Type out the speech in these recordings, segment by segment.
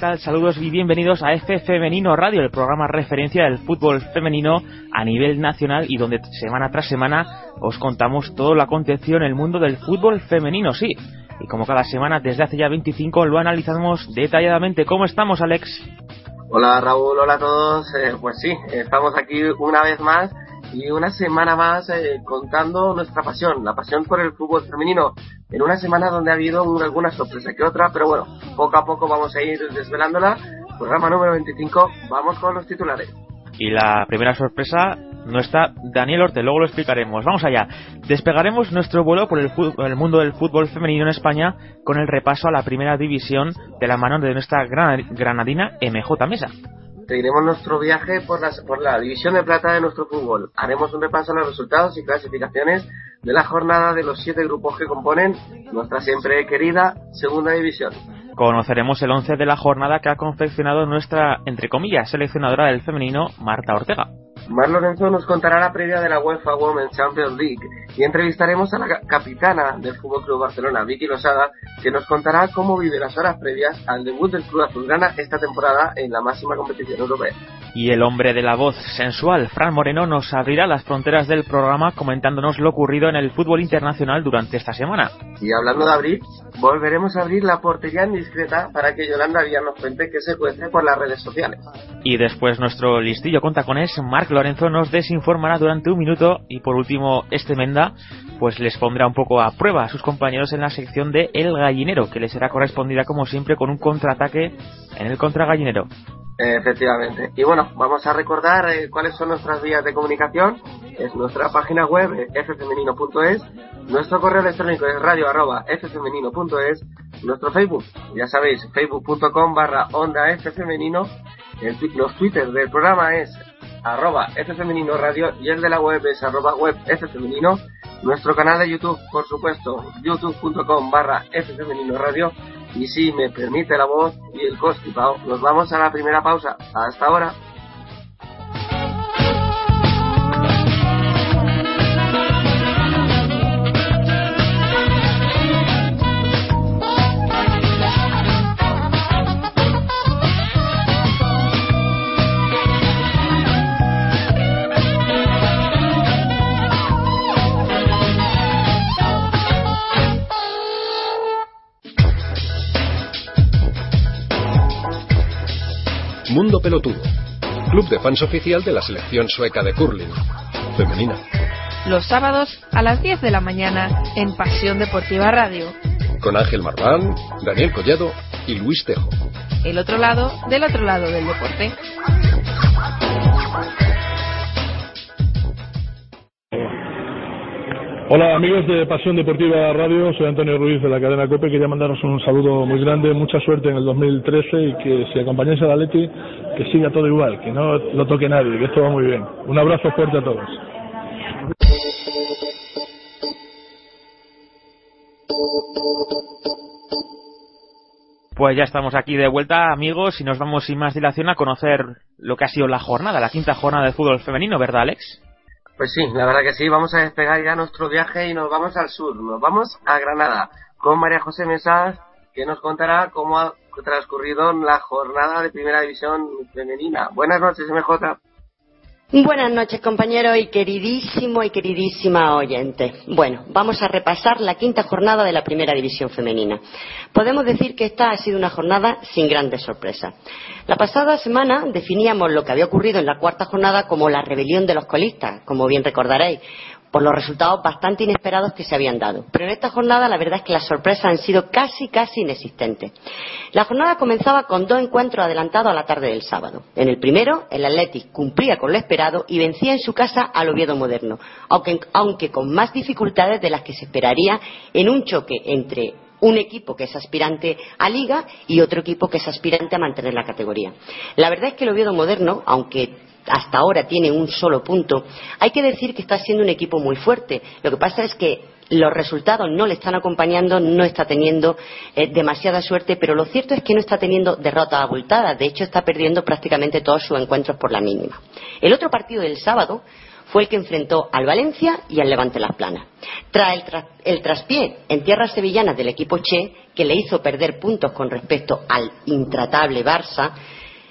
tal? Saludos y bienvenidos a F Femenino Radio, el programa referencia del fútbol femenino a nivel nacional y donde semana tras semana os contamos todo lo acontecido en el mundo del fútbol femenino, sí. Y como cada semana desde hace ya 25 lo analizamos detalladamente. ¿Cómo estamos, Alex? Hola Raúl, hola a todos. Eh, pues sí, estamos aquí una vez más y una semana más eh, contando nuestra pasión, la pasión por el fútbol femenino. En una semana donde ha habido una, alguna sorpresa que otra, pero bueno, poco a poco vamos a ir desvelándola. Programa número 25, vamos con los titulares. Y la primera sorpresa no está Daniel Orte, luego lo explicaremos. Vamos allá. Despegaremos nuestro vuelo por el, fu- el mundo del fútbol femenino en España con el repaso a la primera división de la mano de nuestra gran- granadina MJ Mesa. Seguiremos nuestro viaje por, las, por la división de plata de nuestro fútbol. Haremos un repaso a los resultados y clasificaciones de la jornada de los siete grupos que componen nuestra siempre querida segunda división. Conoceremos el 11 de la jornada que ha confeccionado nuestra, entre comillas, seleccionadora del femenino, Marta Ortega. Mar Lorenzo nos contará la previa de la UEFA Women's Champions League y entrevistaremos a la ca- capitana del Fútbol Club Barcelona, Vicky Losada, que nos contará cómo vive las horas previas al debut del Club Azulgrana esta temporada en la máxima competición europea. Y el hombre de la voz sensual, Fran Moreno, nos abrirá las fronteras del programa comentándonos lo ocurrido en el fútbol internacional durante esta semana. Y hablando de abrir, volveremos a abrir la portería indiscreta para que Yolanda Díaz nos cuente qué se cuece por las redes sociales. Y después nuestro listillo con tacones, Marc Lorenzo, nos desinformará durante un minuto. Y por último, este Menda, pues les pondrá un poco a prueba a sus compañeros en la sección de El Gallinero, que les será correspondida como siempre con un contraataque en el contragallinero. Efectivamente. Y bueno, vamos a recordar eh, cuáles son nuestras vías de comunicación. Es nuestra página web, eh, ffemenino.es, nuestro correo electrónico es radio arroba ffemenino.es, nuestro Facebook, ya sabéis, facebook.com barra onda ffemenino, el los twitter del programa es arroba ffemenino radio y el de la web es arroba web ffemenino, nuestro canal de YouTube, por supuesto, youtube.com barra ffemenino radio y si me permite la voz y el constipado, nos vamos a la primera pausa. Hasta ahora. Mundo Pelotudo, club de fans oficial de la selección sueca de curling, femenina. Los sábados a las 10 de la mañana en Pasión Deportiva Radio. Con Ángel Marván, Daniel Collado y Luis Tejo. El otro lado del otro lado del deporte. Hola amigos de Pasión Deportiva Radio, soy Antonio Ruiz de la cadena COPE, quería mandaros un saludo muy grande, mucha suerte en el 2013 y que si acompañáis a la que siga todo igual, que no lo toque nadie, que esto va muy bien. Un abrazo fuerte a todos. Pues ya estamos aquí de vuelta, amigos, y nos vamos sin más dilación a conocer lo que ha sido la jornada, la quinta jornada de fútbol femenino, ¿verdad, Alex? Pues sí, la verdad que sí, vamos a despegar ya nuestro viaje y nos vamos al sur, nos vamos a Granada con María José Mesas, que nos contará cómo ha transcurrido la jornada de primera división femenina. Buenas noches, MJ. Buenas noches, compañeros y queridísimo y queridísima oyente. Bueno, vamos a repasar la quinta jornada de la Primera División Femenina. Podemos decir que esta ha sido una jornada sin grandes sorpresas. La pasada semana definíamos lo que había ocurrido en la cuarta jornada como la rebelión de los colistas, como bien recordaréis, por los resultados bastante inesperados que se habían dado. Pero en esta jornada la verdad es que las sorpresas han sido casi, casi inexistentes. La jornada comenzaba con dos encuentros adelantados a la tarde del sábado. En el primero, el Athletic cumplía con lo esperado y vencía en su casa al Oviedo Moderno, aunque, aunque con más dificultades de las que se esperaría en un choque entre un equipo que es aspirante a liga y otro equipo que es aspirante a mantener la categoría. La verdad es que el Oviedo Moderno, aunque hasta ahora tiene un solo punto, hay que decir que está siendo un equipo muy fuerte. Lo que pasa es que los resultados no le están acompañando, no está teniendo eh, demasiada suerte, pero lo cierto es que no está teniendo derrotas abultadas. De hecho, está perdiendo prácticamente todos sus encuentros por la mínima. El otro partido del sábado fue el que enfrentó al Valencia y al Levante Las Planas. Tras el, el, traspié en tierras sevillanas del equipo Che, que le hizo perder puntos con respecto al intratable Barça,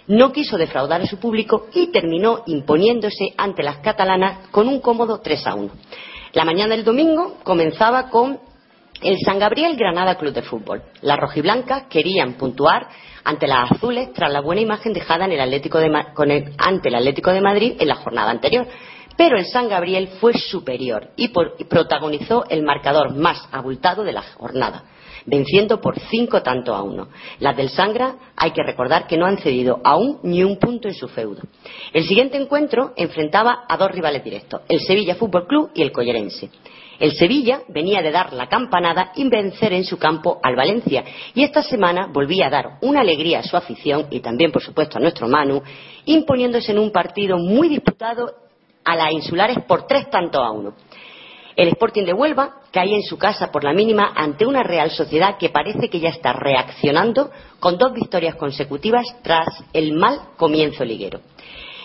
no quiso defraudar a su público y terminó imponiéndose ante las catalanas con un cómodo 3 a 1. La mañana del domingo comenzaba con el San Gabriel Granada Club de Fútbol. Las rojiblancas querían puntuar ante las azules tras la buena imagen dejada en el Atlético de, ante el Atlético de Madrid en la jornada anterior. Pero el San Gabriel fue superior y protagonizó el marcador más abultado de la jornada venciendo por cinco tanto a uno. Las del Sangra hay que recordar que no han cedido aún ni un punto en su feudo. El siguiente encuentro enfrentaba a dos rivales directos, el Sevilla Fútbol Club y el Collerense. El Sevilla venía de dar la campanada y vencer en su campo al Valencia y esta semana volvía a dar una alegría a su afición y también, por supuesto, a nuestro Manu, imponiéndose en un partido muy disputado a las insulares por tres tantos a uno. El Sporting de Huelva cae en su casa por la mínima ante una Real Sociedad que parece que ya está reaccionando con dos victorias consecutivas tras el mal comienzo liguero.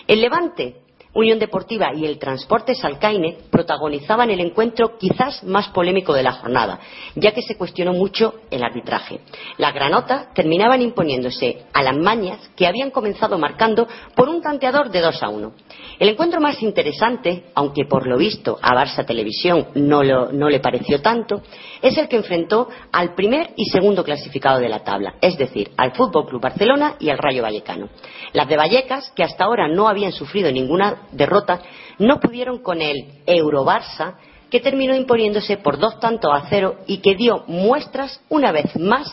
El Levante Unión Deportiva y el Transporte Salcaine protagonizaban el encuentro quizás más polémico de la jornada, ya que se cuestionó mucho el arbitraje. Las granotas terminaban imponiéndose a las mañas que habían comenzado marcando por un tanteador de 2 a 1. El encuentro más interesante, aunque por lo visto a Barça Televisión no, no le pareció tanto, es el que enfrentó al primer y segundo clasificado de la tabla, es decir, al Fútbol Club Barcelona y al Rayo Vallecano. Las de Vallecas, que hasta ahora no habían sufrido ninguna derrota, no pudieron con el Eurobarça, que terminó imponiéndose por dos tantos a cero y que dio muestras una vez más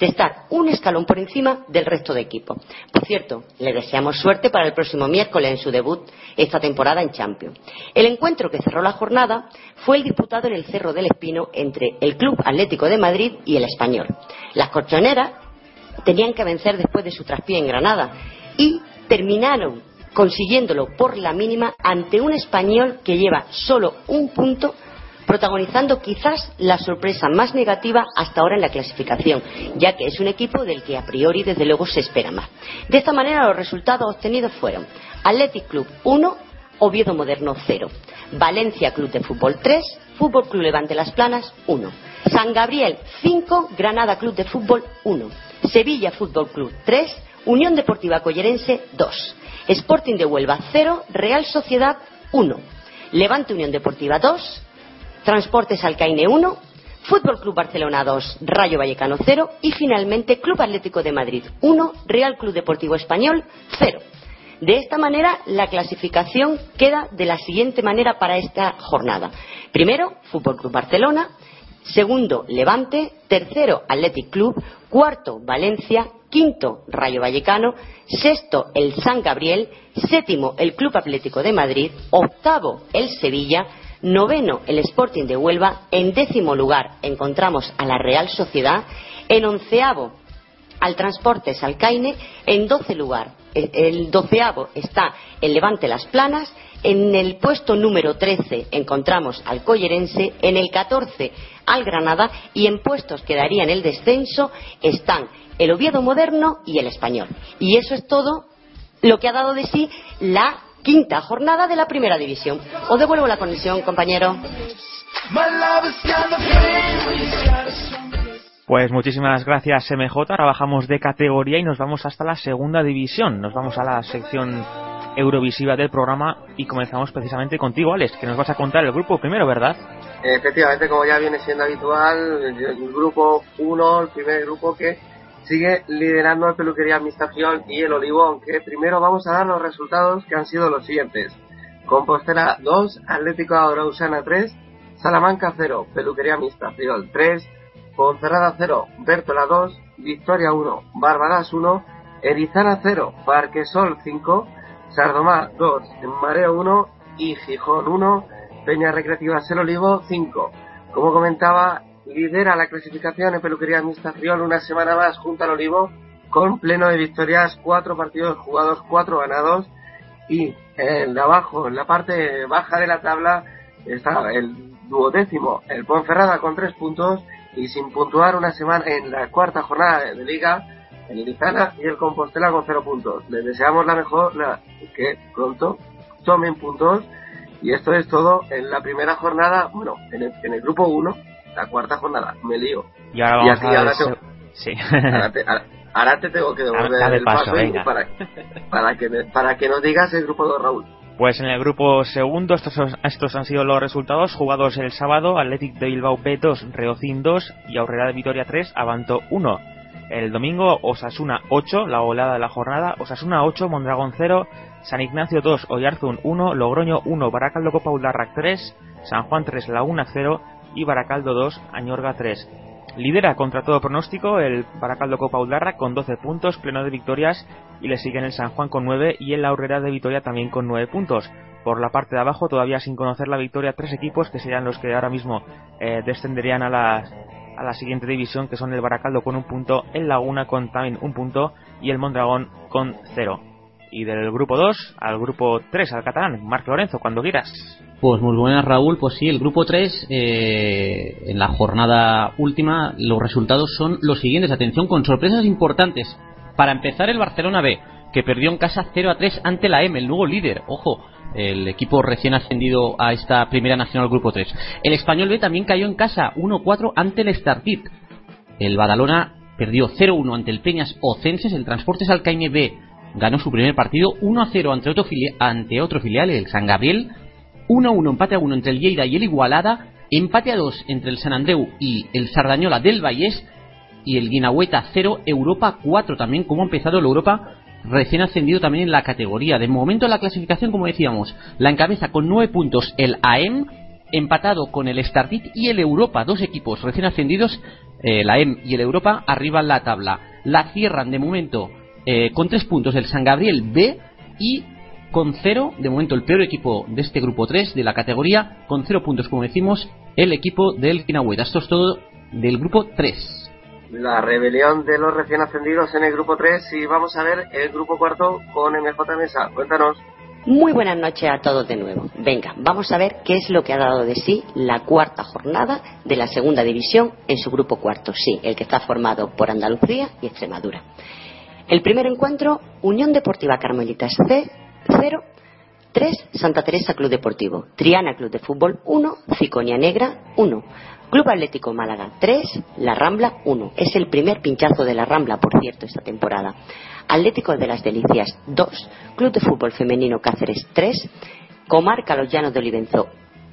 de estar un escalón por encima del resto de equipo. Por cierto, le deseamos suerte para el próximo miércoles en su debut esta temporada en Champions. El encuentro que cerró la jornada fue el disputado en el Cerro del Espino entre el Club Atlético de Madrid y el Español. Las colchoneras tenían que vencer después de su traspié en Granada y terminaron consiguiéndolo por la mínima ante un español que lleva solo un punto protagonizando quizás la sorpresa más negativa hasta ahora en la clasificación, ya que es un equipo del que a priori desde luego se espera más. De esta manera los resultados obtenidos fueron Athletic Club 1, Oviedo Moderno 0, Valencia Club de Fútbol 3, Fútbol Club Levante Las Planas 1, San Gabriel 5, Granada Club de Fútbol 1, Sevilla Fútbol Club 3, Unión Deportiva Collerense 2, Sporting de Huelva 0, Real Sociedad 1, Levante Unión Deportiva 2, Transportes Alcaine 1, Fútbol Club Barcelona 2, Rayo Vallecano 0 y finalmente Club Atlético de Madrid 1, Real Club Deportivo Español 0. De esta manera, la clasificación queda de la siguiente manera para esta jornada. Primero, Fútbol Club Barcelona, segundo, Levante, tercero, Athletic Club, cuarto, Valencia, quinto, Rayo Vallecano, sexto, el San Gabriel, séptimo, el Club Atlético de Madrid, octavo, el Sevilla, noveno, el Sporting de Huelva, en décimo lugar encontramos a la Real Sociedad, en onceavo, al Transporte Salcaine, en doce lugar, el doceavo está el Levante Las Planas, en el puesto número 13 encontramos al Collerense, en el 14 al Granada. Y en puestos que darían el descenso están el Oviedo Moderno y el Español. Y eso es todo lo que ha dado de sí la quinta jornada de la Primera División. Os devuelvo la conexión, compañero. Pues muchísimas gracias MJ, ahora bajamos de categoría y nos vamos hasta la segunda división, nos vamos a la sección eurovisiva del programa y comenzamos precisamente contigo, Alex, que nos vas a contar el grupo primero, ¿verdad? Efectivamente, como ya viene siendo habitual, el grupo 1, el primer grupo que sigue liderando el Peluquería Administración y el Olivo, aunque primero vamos a dar los resultados que han sido los siguientes. Compostela 2, Atlético Arausana 3, Salamanca 0, Peluquería Administración 3, Ponferrada 0, Bertola 2, Victoria 1, Bárbaras 1, Erizana 0, Parquesol 5, Sardomá 2, Mareo 1 y Gijón 1, Peña Recreativa Ser Olivo 5. Como comentaba, lidera la clasificación en Peluquería Administración una semana más junto al Olivo con pleno de victorias, cuatro partidos jugados, cuatro ganados. Y en abajo, en la parte baja de la tabla, está el duodécimo, el Ponferrada con tres puntos y sin puntuar una semana en la cuarta jornada de liga, el Irizana y el Compostela con cero puntos. Les deseamos la mejor, la, que pronto tomen puntos. Y esto es todo en la primera jornada, bueno, en el, en el grupo 1, la cuarta jornada, me lío. Y ahora, vamos a ahora, te, sí. ahora, te, tengo que devolver el paso, para, para, que, para que nos digas el grupo 2, Raúl. Pues en el grupo segundo, estos, estos han sido los resultados jugados el sábado: Athletic de Bilbao B2, Reocin 2 y Aurrera de Vitoria 3, Avanto 1. El domingo, Osasuna 8, la oleada de la jornada, Osasuna 8, Mondragón 0, San Ignacio 2, Oyarzun 1, Logroño 1, Baracaldo Copa 3, San Juan 3, Laguna 0 y Baracaldo 2, Añorga 3. Lidera contra todo pronóstico el Baracaldo Copa Uldarra con 12 puntos, pleno de victorias, y le siguen el San Juan con 9 y el Aurrera de Vitoria también con 9 puntos. Por la parte de abajo, todavía sin conocer la victoria, tres equipos que serían los que ahora mismo eh, descenderían a la, a la siguiente división, que son el Baracaldo con un punto, el Laguna con también un punto y el Mondragón con 0. Y del grupo 2 al grupo 3, al catalán, Marc Lorenzo, cuando quieras. Pues muy buenas, Raúl. Pues sí, el grupo 3, eh, en la jornada última, los resultados son los siguientes. Atención, con sorpresas importantes. Para empezar, el Barcelona B, que perdió en casa 0 a 3 ante la M, el nuevo líder. Ojo, el equipo recién ascendido a esta primera nacional grupo 3. El Español B también cayó en casa 1-4 ante el Startit. El Badalona perdió 0-1 ante el Peñas Ocenses. El Transportes Alcaine B ganó su primer partido 1-0 ante otro, ante otro filial, el San Gabriel. 1-1 empate a 1 entre el Lleida y el Igualada, empate a 2 entre el San Andreu y el Sardañola del Vallés y el Guinahueta 0, Europa 4 también, como ha empezado el Europa recién ascendido también en la categoría. De momento la clasificación, como decíamos, la encabeza con 9 puntos el AEM, empatado con el Stardit y el Europa, dos equipos recién ascendidos, el AEM y el Europa, arriba en la tabla. La cierran de momento eh, con 3 puntos el San Gabriel B y con cero, de momento el peor equipo de este grupo 3 de la categoría, con cero puntos, como decimos, el equipo del Kinahueta. Esto es todo del grupo 3. La rebelión de los recién ascendidos en el grupo 3 y vamos a ver el grupo cuarto con MJ Mesa. Cuéntanos. Muy buenas noches a todos de nuevo. Venga, vamos a ver qué es lo que ha dado de sí la cuarta jornada de la segunda división en su grupo cuarto. Sí, el que está formado por Andalucía y Extremadura. El primer encuentro, Unión Deportiva Carmelitas C 0. 3. Santa Teresa Club Deportivo. Triana Club de Fútbol 1. Ciconia Negra 1. Club Atlético Málaga 3. La Rambla 1. Es el primer pinchazo de la Rambla, por cierto, esta temporada. Atlético de las Delicias 2. Club de Fútbol Femenino Cáceres 3. Comarca Los Llanos de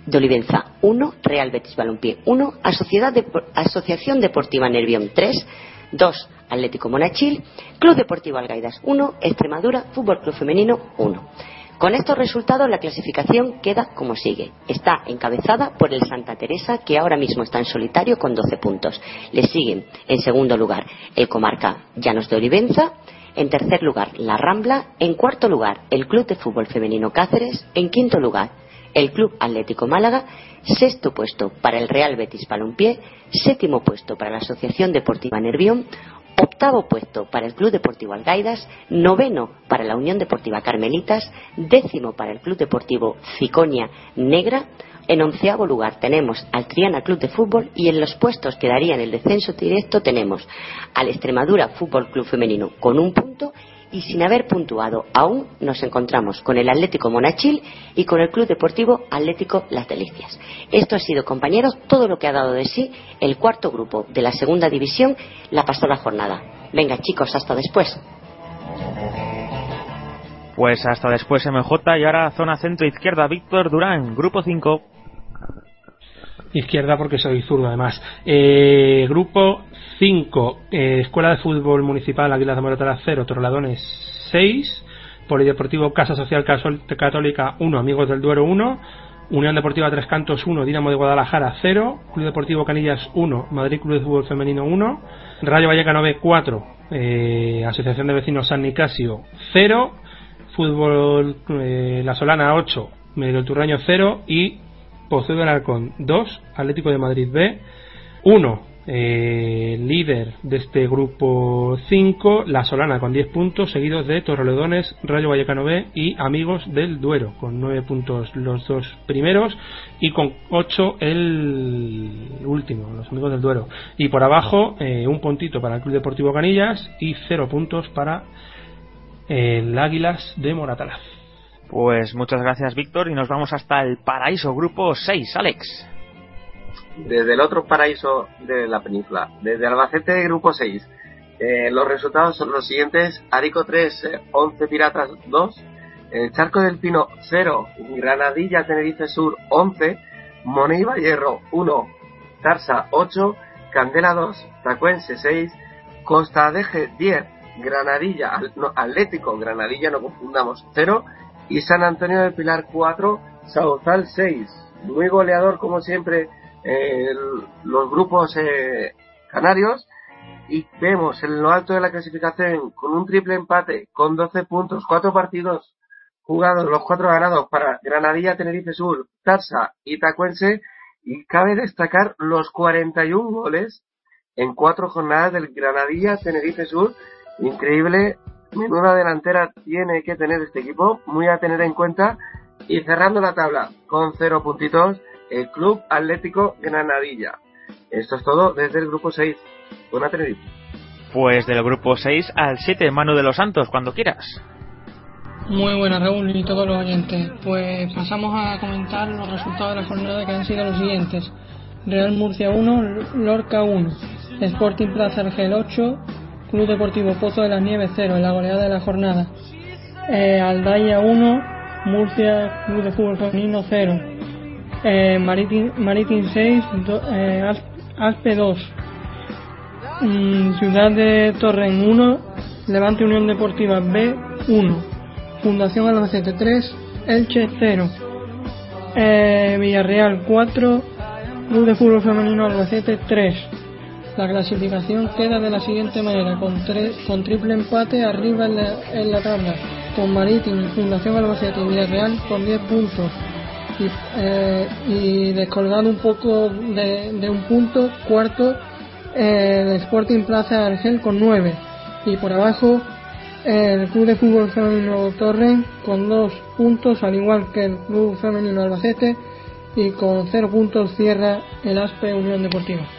de Olivenza 1, Real Betis Balompié 1, Asociación Deportiva Nervión 3, 2, Atlético Monachil, Club Deportivo Algaidas 1, Extremadura Fútbol Club Femenino 1. Con estos resultados la clasificación queda como sigue. Está encabezada por el Santa Teresa que ahora mismo está en solitario con 12 puntos. Le siguen en segundo lugar el Comarca Llanos de Olivenza, en tercer lugar la Rambla, en cuarto lugar el Club de Fútbol Femenino Cáceres, en quinto lugar el Club Atlético Málaga, sexto puesto para el Real Betis Balompié, séptimo puesto para la Asociación Deportiva Nervión, octavo puesto para el Club Deportivo Algaidas, noveno para la Unión Deportiva Carmelitas, décimo para el Club Deportivo Ciconia Negra, en onceavo lugar tenemos al Triana Club de Fútbol y en los puestos que darían el descenso directo tenemos al Extremadura Fútbol Club Femenino con un punto y sin haber puntuado aún nos encontramos con el Atlético Monachil y con el Club Deportivo Atlético Las Delicias. Esto ha sido, compañeros, todo lo que ha dado de sí el cuarto grupo de la segunda división la pasada jornada. Venga, chicos, hasta después. Pues hasta después MJ y ahora zona centro izquierda Víctor Durán, grupo 5. Izquierda porque soy zurdo además. Eh, grupo 5, eh, Escuela de Fútbol Municipal Águilas de Moratara 0, Torladones 6, Polideportivo Casa Social Católica 1, Amigos del Duero 1, Unión Deportiva Tres Cantos 1, Dinamo de Guadalajara 0, Club Deportivo Canillas 1, Madrid Club de Fútbol Femenino 1, Rayo Vallecano B 4, eh, Asociación de Vecinos San Nicasio 0, Fútbol eh, La Solana 8, Miguel Turraño 0 y Pozuelo del Arcón 2, Atlético de Madrid B 1, eh, líder de este grupo 5, La Solana con 10 puntos, seguidos de Torrelodones, Rayo Vallecano B y Amigos del Duero, con 9 puntos los dos primeros y con 8 el último, los Amigos del Duero. Y por abajo, eh, un puntito para el Club Deportivo Canillas y 0 puntos para el Águilas de Moratalaz. Pues muchas gracias, Víctor, y nos vamos hasta el Paraíso Grupo 6, Alex. Desde el otro paraíso de la península, desde Albacete, Grupo 6. Eh, los resultados son los siguientes: Arico 3, 11 eh, Piratas 2, el Charco del Pino 0, Granadilla Tenerife Sur 11, Moneiva Hierro 1, Tarsa 8, Candela 2, Tacuense 6, Costa Deje 10, Granadilla, Atlético, Granadilla, no confundamos, 0, y San Antonio del Pilar 4, Sauzal 6. Muy goleador, como siempre, los grupos eh, canarios. Y vemos en lo alto de la clasificación con un triple empate, con 12 puntos, 4 partidos jugados, los 4 ganados para Granadilla, Tenerife Sur, Tarsa y Tacuense. Y cabe destacar los 41 goles en 4 jornadas del Granadilla, Tenerife Sur. Increíble menuda delantera tiene que tener este equipo, muy a tener en cuenta. Y cerrando la tabla con cero puntitos, el Club Atlético Granadilla. Esto es todo desde el grupo 6. Buena Tenerife. Pues del grupo 6 al 7, Manu de los Santos, cuando quieras. Muy buenas, Raúl y todos los oyentes. Pues pasamos a comentar los resultados de la jornada que han sido los siguientes: Real Murcia 1, Lorca 1, Sporting Plaza Argel 8, Club Deportivo Pozo de las Nieves 0 en la goleada de la jornada. Eh, Aldaya 1, Murcia Club de Fútbol Femenino 0. Eh, Maritim, 6, eh, Aspe 2. Mm, Ciudad de Torren 1, Levante Unión Deportiva B 1. Fundación Albacete 3, Elche 0. Eh, Villarreal 4, Club de Fútbol Femenino Albacete 3. La clasificación queda de la siguiente manera, con, con triple empate arriba en la, tabla, con Marítim, Fundación Albacete y Villarreal con 10 puntos. Y, eh, un poco de, un punto, cuarto, el Sporting Plaza Argel con 9. Y por abajo, el Club de Fútbol Femenino Torre con 2 puntos, al igual que el Club Femenino Albacete, y con 0 puntos cierra el Aspe Unión Deportiva.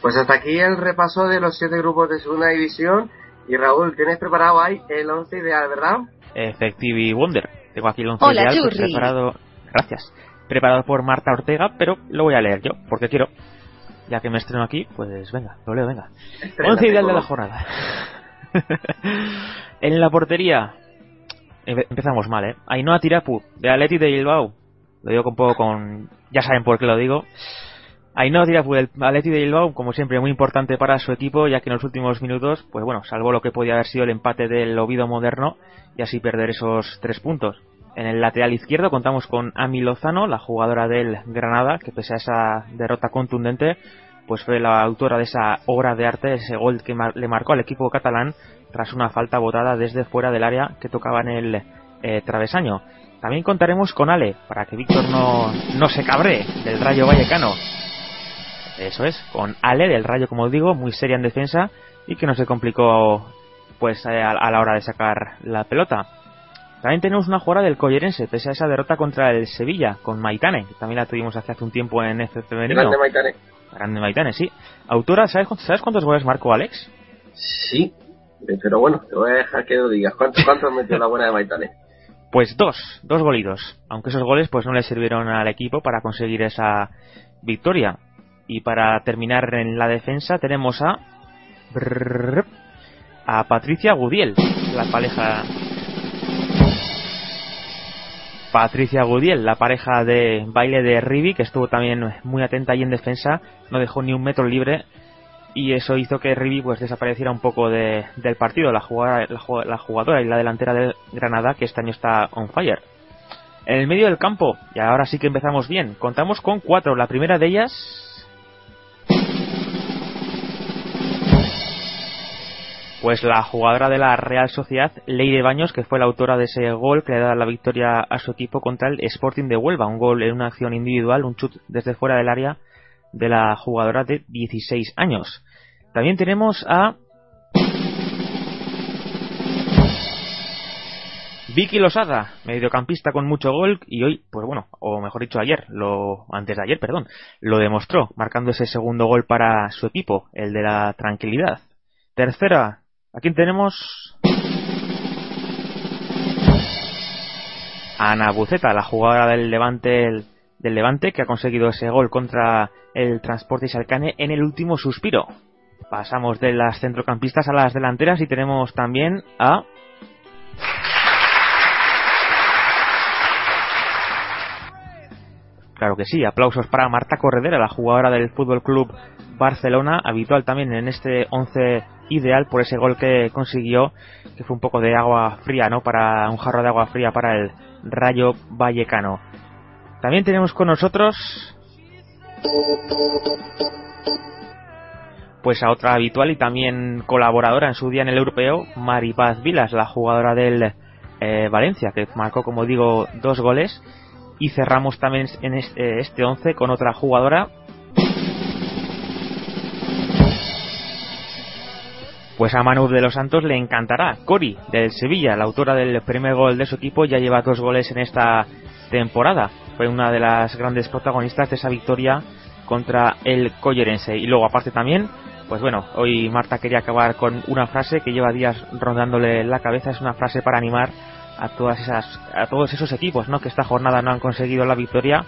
Pues hasta aquí el repaso de los siete grupos de segunda división. Y Raúl, tienes preparado ahí el once ideal, ¿verdad? Effective Wonder. Tengo aquí el once ideal pues, preparado. Gracias. Preparado por Marta Ortega, pero lo voy a leer yo, porque quiero. Ya que me estreno aquí, pues venga, lo leo, venga. once ideal de la jornada. en la portería. Empezamos mal, ¿eh? Ainhoa Tirapu, de Atleti de Bilbao. Lo digo un poco con. Ya saben por qué lo digo. Ainhoa Tirapu el Atleti de Bilbao, como siempre, muy importante para su equipo, ya que en los últimos minutos, pues bueno, salvó lo que podía haber sido el empate del Ovido Moderno y así perder esos tres puntos. En el lateral izquierdo contamos con Ami Lozano, la jugadora del Granada, que pese a esa derrota contundente, pues fue la autora de esa obra de arte, ese gol que le marcó al equipo catalán tras una falta botada desde fuera del área que tocaba en el eh, travesaño. También contaremos con Ale, para que Víctor no, no se cabre del Rayo Vallecano, eso es, con Ale del Rayo, como digo, muy seria en defensa y que no se complicó pues eh, a, la hora de sacar la pelota. También tenemos una jugada del Collerense, pese a esa derrota contra el Sevilla, con Maitane, que también la tuvimos hace, hace un tiempo en F femenino. Grande Maitane. Grande Maitane, sí. Autora, ¿sabes, ¿sabes cuántos goles marcó Alex? Sí, pero bueno, te voy a dejar que lo digas. ¿Cuántos, cuántos metió la buena de Maitane? Pues dos, dos golitos. Aunque esos goles pues no le sirvieron al equipo para conseguir esa victoria. Y para terminar en la defensa tenemos a a Patricia Gudiel, la pareja Patricia Gudiel, la pareja de baile de Ribi, que estuvo también muy atenta ahí en defensa, no dejó ni un metro libre y eso hizo que Ribi pues desapareciera un poco de, del partido, la jugadora, la, jugadora y la delantera del Granada, que este año está on fire. En el medio del campo, y ahora sí que empezamos bien, contamos con cuatro. La primera de ellas pues la jugadora de la Real Sociedad, Leire Baños, que fue la autora de ese gol que le da la victoria a su equipo contra el Sporting de Huelva, un gol en una acción individual, un chut desde fuera del área de la jugadora de 16 años. También tenemos a Vicky Losada, mediocampista con mucho gol y hoy, pues bueno, o mejor dicho ayer, lo antes de ayer, perdón, lo demostró marcando ese segundo gol para su equipo, el de la tranquilidad. Tercera, Aquí tenemos Ana Buceta, la jugadora del Levante, del Levante que ha conseguido ese gol contra el Transporte Salcane en el último suspiro. Pasamos de las centrocampistas a las delanteras y tenemos también a Claro que sí, aplausos para Marta Corredera, la jugadora del Fútbol Club Barcelona, habitual también en este 11 ideal por ese gol que consiguió, que fue un poco de agua fría, ¿no? Para un jarro de agua fría para el Rayo Vallecano. También tenemos con nosotros pues a otra habitual y también colaboradora en su día en el europeo, Maripaz Vilas, la jugadora del eh, Valencia, que marcó, como digo, dos goles. Y cerramos también en este, este 11 con otra jugadora Pues a Manu de los Santos le encantará. Cori, del Sevilla, la autora del primer gol de su equipo, ya lleva dos goles en esta temporada. Fue una de las grandes protagonistas de esa victoria contra el Collerense. Y luego, aparte también, pues bueno, hoy Marta quería acabar con una frase que lleva días rondándole la cabeza. Es una frase para animar a todas esas, a todos esos equipos, ¿no? Que esta jornada no han conseguido la victoria.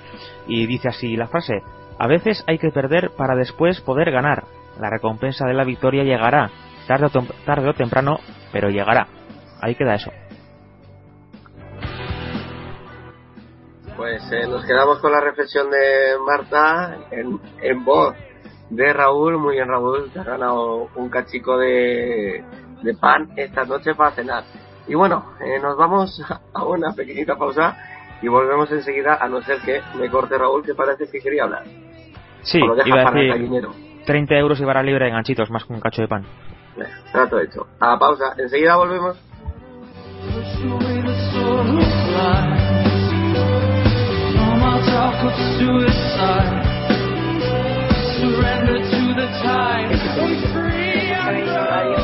Y dice así la frase: A veces hay que perder para después poder ganar. La recompensa de la victoria llegará tarde o, temprano, pero llegará. Ahí queda eso. Pues eh, nos quedamos con la reflexión de Marta en, en voz de Raúl. Muy bien, Raúl, te has ganado un cachico de, de pan esta noche para cenar. Y bueno, eh, nos vamos a una pequeñita pausa y volvemos enseguida, a no ser que me corte Raúl, que parece que quería hablar. Sí, iba a decir 30 euros y barra libre de ganchitos, más que un cacho de pan. Trato hecho. A pausa. Enseguida volvemos.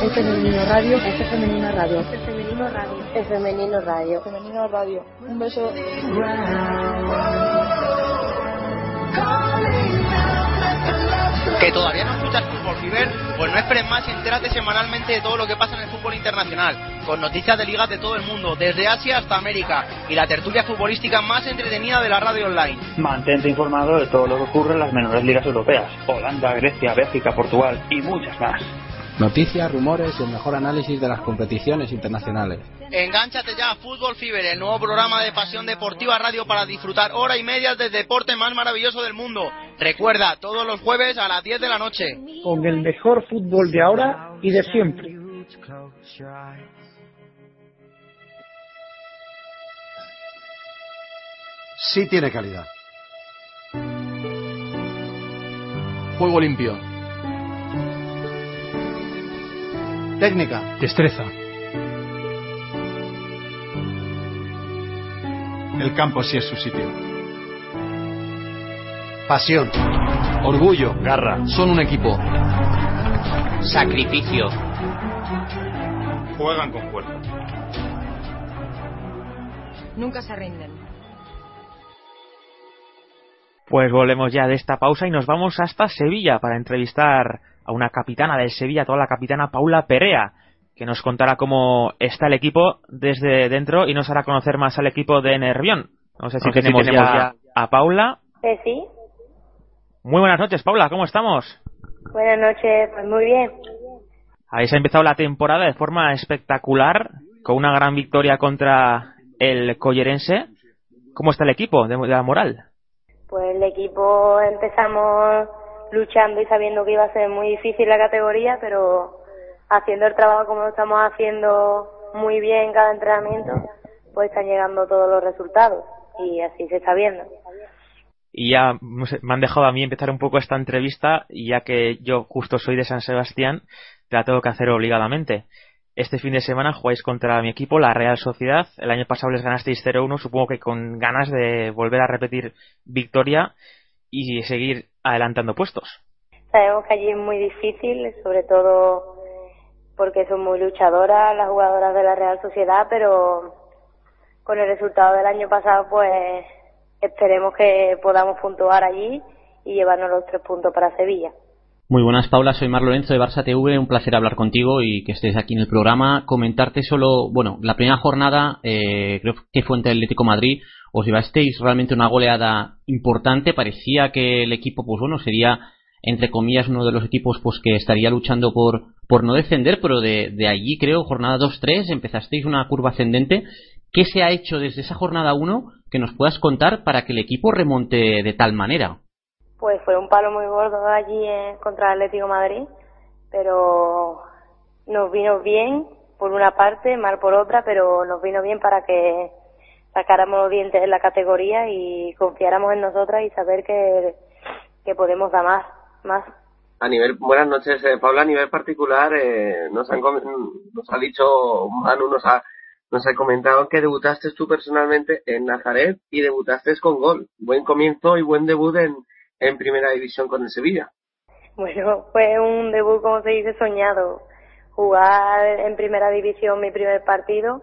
Es femenino radio, es femenino radio, es femenino radio, es femenino radio, femenino radio. Un beso. Que todavía no escuchas Fútbol Fiber, pues no esperes más y entérate semanalmente de todo lo que pasa en el fútbol internacional, con noticias de ligas de todo el mundo, desde Asia hasta América, y la tertulia futbolística más entretenida de la radio online. Mantente informado de todo lo que ocurre en las menores ligas europeas, Holanda, Grecia, Bélgica, Portugal y muchas más. Noticias, rumores y el mejor análisis de las competiciones internacionales. Engánchate ya a Fútbol Fiber, el nuevo programa de Pasión Deportiva Radio para disfrutar hora y media del deporte más maravilloso del mundo. Recuerda, todos los jueves a las 10 de la noche. Con el mejor fútbol de ahora y de siempre. Sí tiene calidad. Juego limpio Técnica. Destreza. El campo sí es su sitio. Pasión. Orgullo. Garra. Son un equipo. Sacrificio. Juegan con cuerpo. Nunca se rinden. Pues volvemos ya de esta pausa y nos vamos hasta Sevilla para entrevistar a una capitana del Sevilla, toda la capitana Paula Perea, que nos contará cómo está el equipo desde dentro y nos hará conocer más al equipo de Nervión. No sé si, tenemos, ya, a Paula. Eh, sí. Muy buenas noches, Paula, ¿cómo estamos? Buenas noches, pues muy bien. Ahí se ha empezado la temporada de forma espectacular, con una gran victoria contra el Collerense. ¿Cómo está el equipo de, la moral? Pues el equipo empezamos luchando y sabiendo que iba a ser muy difícil la categoría, pero haciendo el trabajo como estamos haciendo muy bien cada entrenamiento, pues están llegando todos los resultados y así se está viendo. Y ya me han dejado a mí empezar un poco esta entrevista, y ya que yo justo soy de San Sebastián, te la tengo que hacer obligadamente. Este fin de semana jugáis contra mi equipo, la Real Sociedad. El año pasado les ganasteis 0-1, supongo que con ganas de volver a repetir victoria y seguir adelantando puestos. Sabemos que allí es muy difícil, sobre todo porque son muy luchadoras las jugadoras de la Real Sociedad, pero con el resultado del año pasado, pues esperemos que podamos puntuar allí y llevarnos los tres puntos para Sevilla. Muy buenas, Paula. Soy Mar Lorenzo de Barça TV. Un placer hablar contigo y que estés aquí en el programa. Comentarte solo, bueno, la primera jornada, eh, creo que fue ante el Atlético Madrid. Os llevasteis realmente una goleada importante. Parecía que el equipo, pues bueno, sería, entre comillas, uno de los equipos pues que estaría luchando por, por no descender, pero de, de allí, creo, jornada 2-3, empezasteis una curva ascendente. ¿Qué se ha hecho desde esa jornada 1 que nos puedas contar para que el equipo remonte de tal manera? Pues fue un palo muy gordo allí contra el Atlético Madrid, pero nos vino bien por una parte, mal por otra, pero nos vino bien para que sacáramos los dientes en la categoría y confiáramos en nosotras y saber que, que podemos dar más, más. A nivel, buenas noches, eh, Paula, a nivel particular, eh, nos, han, nos ha dicho Manu, nos ha, nos ha comentado que debutaste tú personalmente en Nazaret y debutaste con gol. Buen comienzo y buen debut en, en primera división con el Sevilla. Bueno, fue un debut, como se dice, soñado. Jugar en primera división mi primer partido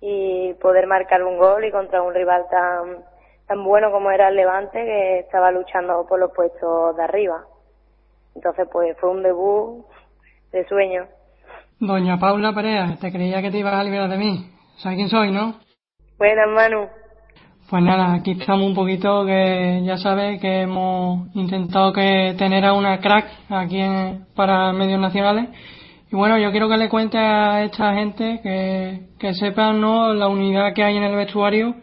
y poder marcar un gol y contra un rival tan, tan bueno como era el Levante que estaba luchando por los puestos de arriba. Entonces, pues fue un debut de sueño. Doña Paula Perea, te creía que te ibas a liberar de mí. ¿Sabes quién soy, no? Buenas, Manu. Pues nada, aquí estamos un poquito que ya sabes que hemos intentado que tener a una crack aquí en, para medios nacionales. Y bueno, yo quiero que le cuente a esta gente que, que sepan ¿no? la unidad que hay en el vestuario,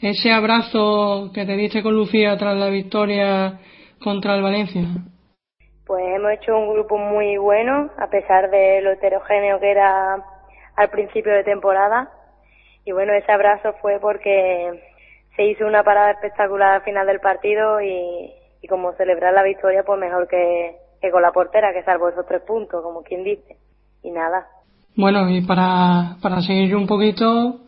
ese abrazo que te diste con Lucía tras la victoria contra el Valencia. Pues hemos hecho un grupo muy bueno, a pesar de lo heterogéneo que era al principio de temporada. Y bueno, ese abrazo fue porque se hizo una parada espectacular al final del partido y, como celebrar la victoria, pues mejor que, con la portera, que salvo esos tres puntos, como quien dice. Y nada. Bueno, y para, para seguir un poquito,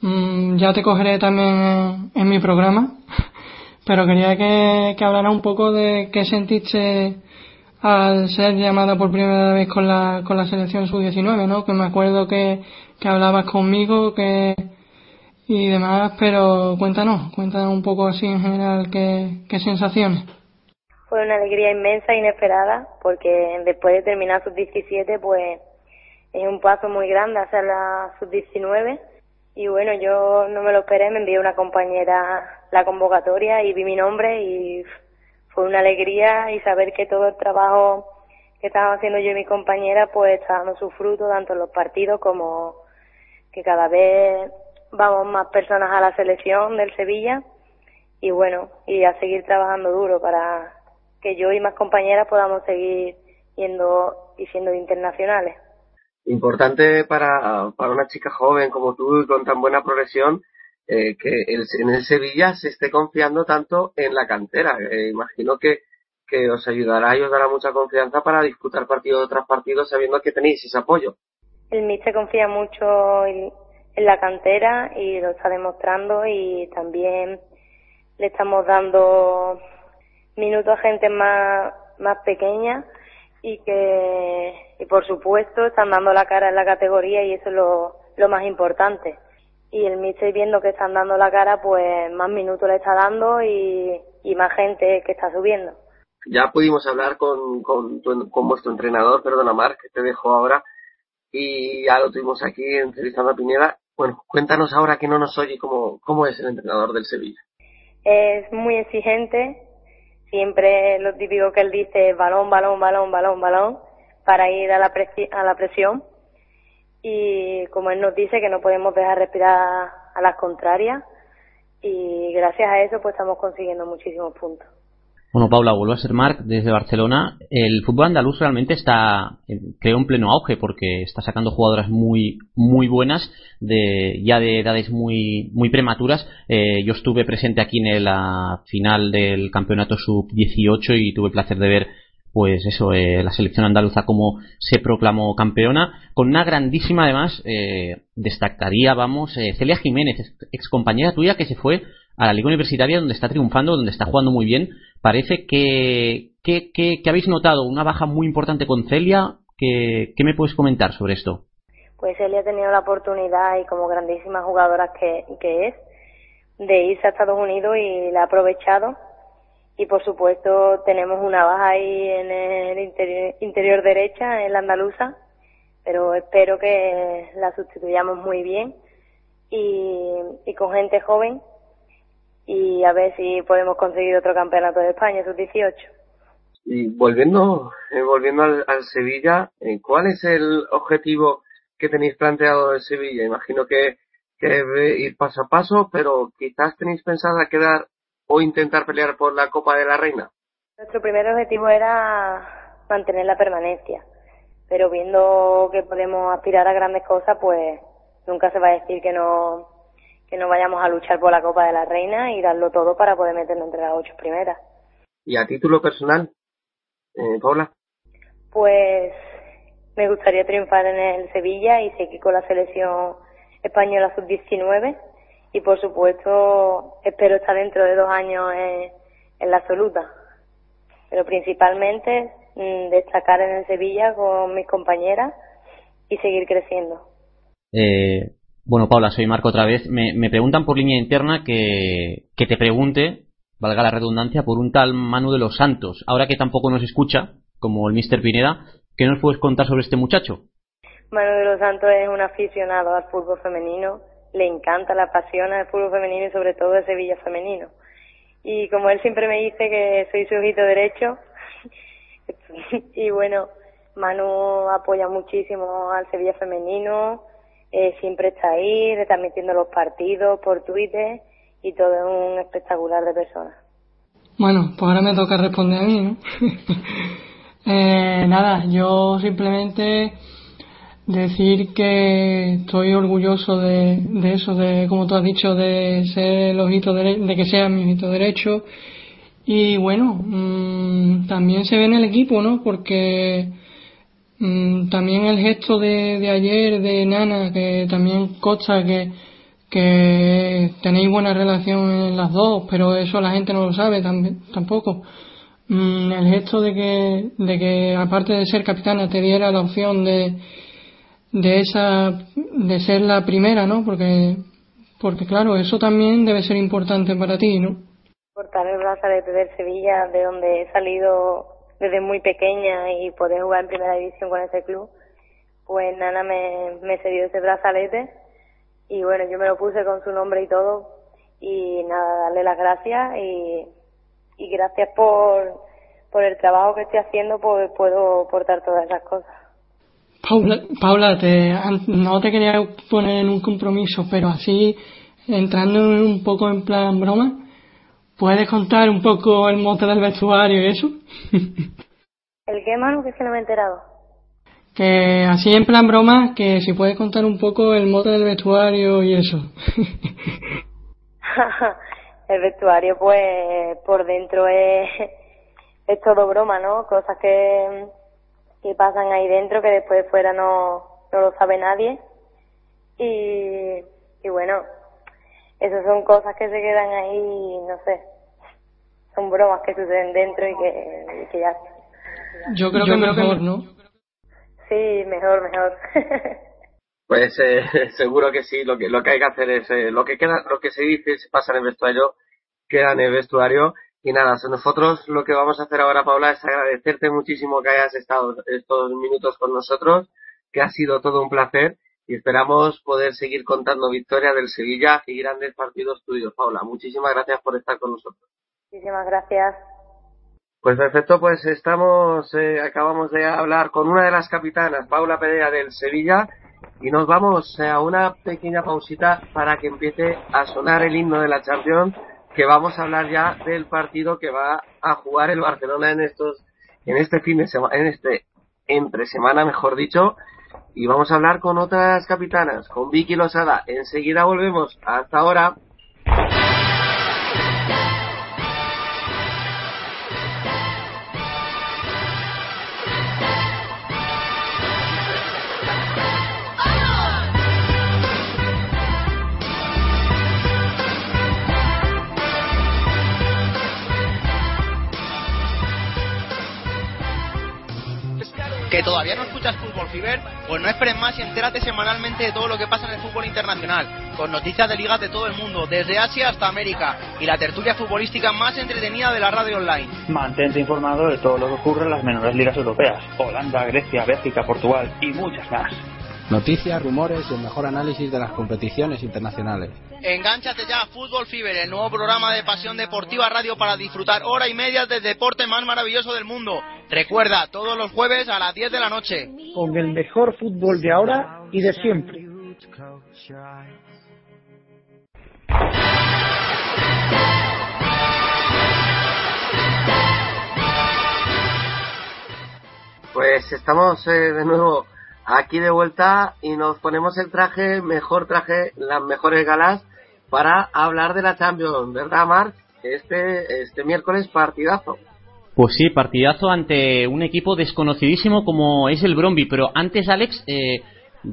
mm, ya te cogeré también en, mi programa, pero quería que, que hablara un poco de qué sentiste al ser llamada por primera vez con la, con la selección sub-19, ¿no? Que me acuerdo que, que hablabas conmigo, que, y demás, pero cuéntanos, cuéntanos un poco así en general qué, qué sensaciones. Fue una alegría inmensa, inesperada, porque después de terminar sub-17, pues es un paso muy grande hacia la sub-19. Y bueno, yo no me lo esperé, me envió una compañera la convocatoria y vi mi nombre y fue una alegría y saber que todo el trabajo que estaba haciendo yo y mi compañera pues está dando su fruto tanto en los partidos como que cada vez vamos más personas a la selección del Sevilla y bueno, y a seguir trabajando duro para que yo y más compañeras podamos seguir yendo y siendo internacionales. Importante para, para una chica joven como tú y con tan buena progresión eh, que el, en el Sevilla se esté confiando tanto en la cantera. Eh, imagino que, que os ayudará y os dará mucha confianza para disputar partido tras partido sabiendo que tenéis ese apoyo. El Mister confía mucho en, en la cantera y lo está demostrando y también le estamos dando minutos a gente más, más pequeña y que, y por supuesto, están dando la cara en la categoría y eso es lo, lo más importante. Y el Mister viendo que están dando la cara, pues más minutos le está dando y, y más gente que está subiendo. Ya pudimos hablar con, con, con vuestro entrenador, perdona Mar, que te dejo ahora, y ya lo tuvimos aquí entrevistando a Pineda bueno, cuéntanos ahora que no nos oye cómo, cómo es el entrenador del Sevilla. Es muy exigente, siempre lo típico que él dice balón, balón, balón, balón, balón, para ir a la, a la presión. Y como él nos dice que no podemos dejar respirar a las contrarias, y gracias a eso pues estamos consiguiendo muchísimos puntos. Bueno, Paula, vuelvo a ser Marc desde Barcelona. El fútbol andaluz realmente está, eh, creo, en pleno auge porque está sacando jugadoras muy, muy buenas, de, ya de edades muy, muy prematuras. Eh, yo estuve presente aquí en la final del campeonato sub-18 y tuve el placer de ver pues eso, eh, la selección andaluza como se proclamó campeona, con una grandísima además, eh, destacaría, vamos, eh, Celia Jiménez, ex compañera tuya que se fue a la Liga Universitaria donde está triunfando, donde está jugando muy bien. Parece que, que, que, habéis notado una baja muy importante con Celia. ¿Qué, ¿Qué me puedes comentar sobre esto? Pues Celia ha tenido la oportunidad y como grandísima jugadora que, que es, de irse a Estados Unidos y la ha aprovechado y por supuesto tenemos una baja ahí en el interior, interior derecha, en la andaluza, pero espero que la sustituyamos muy bien y con gente joven y a ver si podemos conseguir otro campeonato de España, sus 18. Y volviendo, eh, volviendo al, Sevilla, eh, ¿cuál es el objetivo que tenéis planteado en Sevilla? Imagino que, que ir paso a paso, pero quizás tenéis pensado quedar o intentar pelear por la Copa de la Reina? Nuestro primer objetivo era mantener la permanencia, pero viendo que podemos aspirar a grandes cosas, pues nunca se va a decir que no que no vayamos a luchar por la Copa de la Reina y darlo todo para poder meternos entre las ocho primeras. ¿Y a título personal, eh, Paula? Pues me gustaría triunfar en el Sevilla y seguir con la selección española sub-19 y por supuesto espero estar dentro de dos años en, la absoluta. Pero principalmente mm, destacar en el Sevilla con mis compañeras y seguir creciendo. Eh, bueno, Paula, soy Marco otra vez. Me, preguntan por línea interna que, que, te pregunte, valga la redundancia, por un tal Manu de los Santos. Ahora que tampoco nos escucha, como el Mister Pineda, ¿qué nos puedes contar sobre este muchacho? Manu de los Santos es un aficionado al fútbol femenino le encanta, la apasiona el fútbol femenino y sobre todo el Sevilla femenino. Y como él siempre me dice que soy su ojito derecho, y bueno, Manu apoya muchísimo al Sevilla femenino, eh, siempre está ahí, retransmitiendo los partidos por Twitter y todo es un espectacular de persona. Bueno, pues ahora me toca responder a mí, ¿no? eh, nada, yo simplemente decir que estoy orgulloso de, de, eso, de como tú has dicho, de ser el de que sea mi ojito derecho. Y bueno, mm, también se ve en el equipo, ¿no? Porque también el gesto de, de ayer de Nana, que también consta que, que tenéis buena relación en las dos, pero eso la gente no lo sabe tampoco. Mm, el gesto de que, de que aparte de ser capitana te diera la opción de de esa de ser la primera, ¿no? Porque porque claro, eso también debe ser importante para ti, ¿no? Portar el brazalete del Sevilla, de donde he salido desde muy pequeña y poder jugar en primera división con ese club, pues Nana me, me cedió ese brazalete y bueno, yo me lo puse con su nombre y todo y nada, darle las gracias y, y gracias por, por el trabajo que estoy haciendo, pues puedo portar todas esas cosas. Paula, Paula te, no te quería poner en un compromiso, pero así, entrando un poco en plan broma, ¿puedes contar un poco el mote del vestuario y eso? ¿El qué, mano? Que se no me he enterado. Que así en plan broma, que si puedes contar un poco el mote del vestuario y eso. el vestuario, pues, por dentro es, es todo broma, ¿no? Cosas que que pasan ahí dentro que después de fuera no, no lo sabe nadie. Y, y bueno, esas son cosas que se quedan ahí, no sé, son bromas que suceden dentro y que, que ya. Yo creo que mejor, ¿no? Sí, mejor, mejor. pues eh, seguro que sí. Lo que lo que hay que hacer es eh, lo que queda, lo que se dice, se pasa en el vestuario, queda en el vestuario y nada, nosotros lo que vamos a hacer ahora, Paula, es agradecerte muchísimo que hayas estado estos minutos con nosotros, que ha sido todo un placer y esperamos poder seguir contando victorias del Sevilla y grandes partidos tuyos, Paula. Muchísimas gracias por estar con nosotros. Muchísimas gracias. Pues perfecto, pues estamos, eh, acabamos de hablar con una de las capitanas, Paula Pereira del Sevilla, Y nos vamos a una pequeña pausita para que empiece a sonar el himno de la Champions, que vamos a hablar ya del partido que va a jugar el Barcelona en estos, en este fin de semana, en este entre semana, mejor dicho, y vamos a hablar con otras capitanas, con Vicky Losada. Enseguida volvemos. Hasta ahora. Que todavía no escuchas Fútbol Fiber, pues no esperes más y entérate semanalmente de todo lo que pasa en el fútbol internacional, con noticias de ligas de todo el mundo, desde Asia hasta América, y la tertulia futbolística más entretenida de la radio online. Mantente informado de todo lo que ocurre en las menores ligas europeas, Holanda, Grecia, Bélgica, Portugal y muchas más. Noticias, rumores y el mejor análisis de las competiciones internacionales. Engánchate ya a Fútbol Fiber, el nuevo programa de Pasión Deportiva Radio para disfrutar hora y media del deporte más maravilloso del mundo. Recuerda, todos los jueves a las 10 de la noche. Con el mejor fútbol de ahora y de siempre. Pues estamos eh, de nuevo aquí de vuelta y nos ponemos el traje, mejor traje, las mejores galas para hablar de la Champions, ¿verdad, Marc? Este, este miércoles partidazo. Pues sí, partidazo ante un equipo desconocidísimo como es el Bromby. Pero antes, Alex, eh,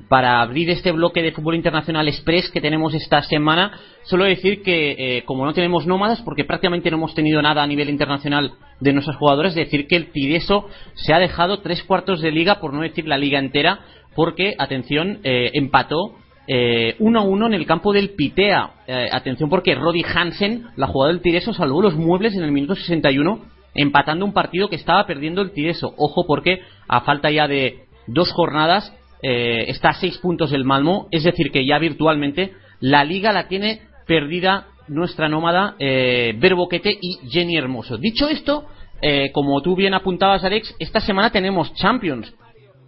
para abrir este bloque de fútbol internacional express que tenemos esta semana, solo decir que eh, como no tenemos nómadas, porque prácticamente no hemos tenido nada a nivel internacional de nuestras jugadoras, decir que el Tideso se ha dejado tres cuartos de liga, por no decir la liga entera, porque, atención, eh, empató eh, 1 a 1 en el campo del Pitea. Eh, atención porque Roddy Hansen, la jugadora del Tideso, salvó los muebles en el minuto 61 empatando un partido que estaba perdiendo el Tideso. Ojo porque a falta ya de dos jornadas eh, está a seis puntos el Malmo, es decir que ya virtualmente la liga la tiene perdida nuestra nómada eh, Berboquete y Jenny Hermoso. Dicho esto, eh, como tú bien apuntabas Alex, esta semana tenemos Champions.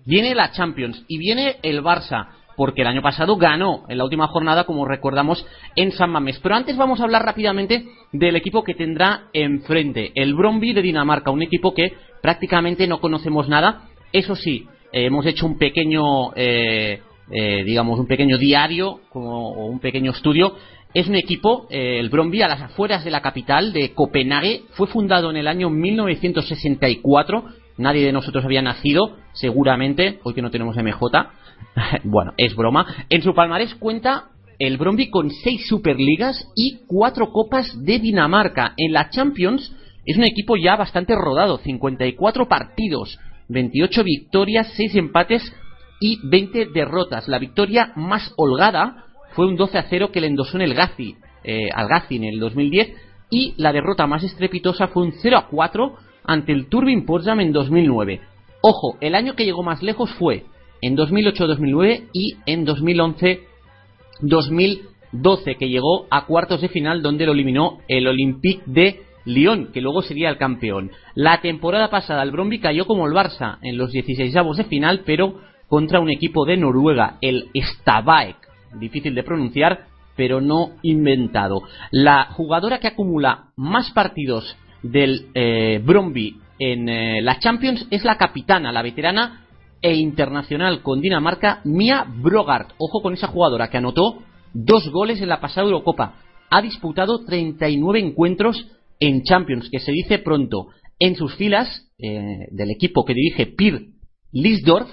Viene la Champions y viene el Barça porque el año pasado ganó en la última jornada, como recordamos, en San Mamés. Pero antes vamos a hablar rápidamente del equipo que tendrá enfrente, el Bromby de Dinamarca, un equipo que prácticamente no conocemos nada. Eso sí, hemos hecho un pequeño, eh, eh, digamos, un pequeño diario como, o un pequeño estudio. Es un equipo, eh, el Bromby, a las afueras de la capital de Copenhague. Fue fundado en el año 1964. Nadie de nosotros había nacido, seguramente, hoy que no tenemos MJ. bueno, es broma. En su palmarés cuenta el Bromby con seis Superligas y cuatro Copas de Dinamarca. En la Champions es un equipo ya bastante rodado, 54 partidos, 28 victorias, 6 empates y 20 derrotas. La victoria más holgada fue un 12 a 0 que le endosó en el Gazi, eh, al Gazi en el 2010 y la derrota más estrepitosa fue un 0 a 4 ante el Turbin Potsdam en 2009. Ojo, el año que llegó más lejos fue en 2008-2009 y en 2011-2012, que llegó a cuartos de final donde lo eliminó el Olympique de Lyon, que luego sería el campeón. La temporada pasada el Bromby cayó como el Barça en los 16 de final, pero contra un equipo de Noruega, el Stabæk, difícil de pronunciar, pero no inventado. La jugadora que acumula más partidos del eh, Bromby en eh, la Champions es la capitana, la veterana e internacional con Dinamarca, Mia Brogard. Ojo con esa jugadora que anotó dos goles en la pasada Eurocopa. Ha disputado 39 encuentros en Champions, que se dice pronto. En sus filas eh, del equipo que dirige Pir Lisdorf,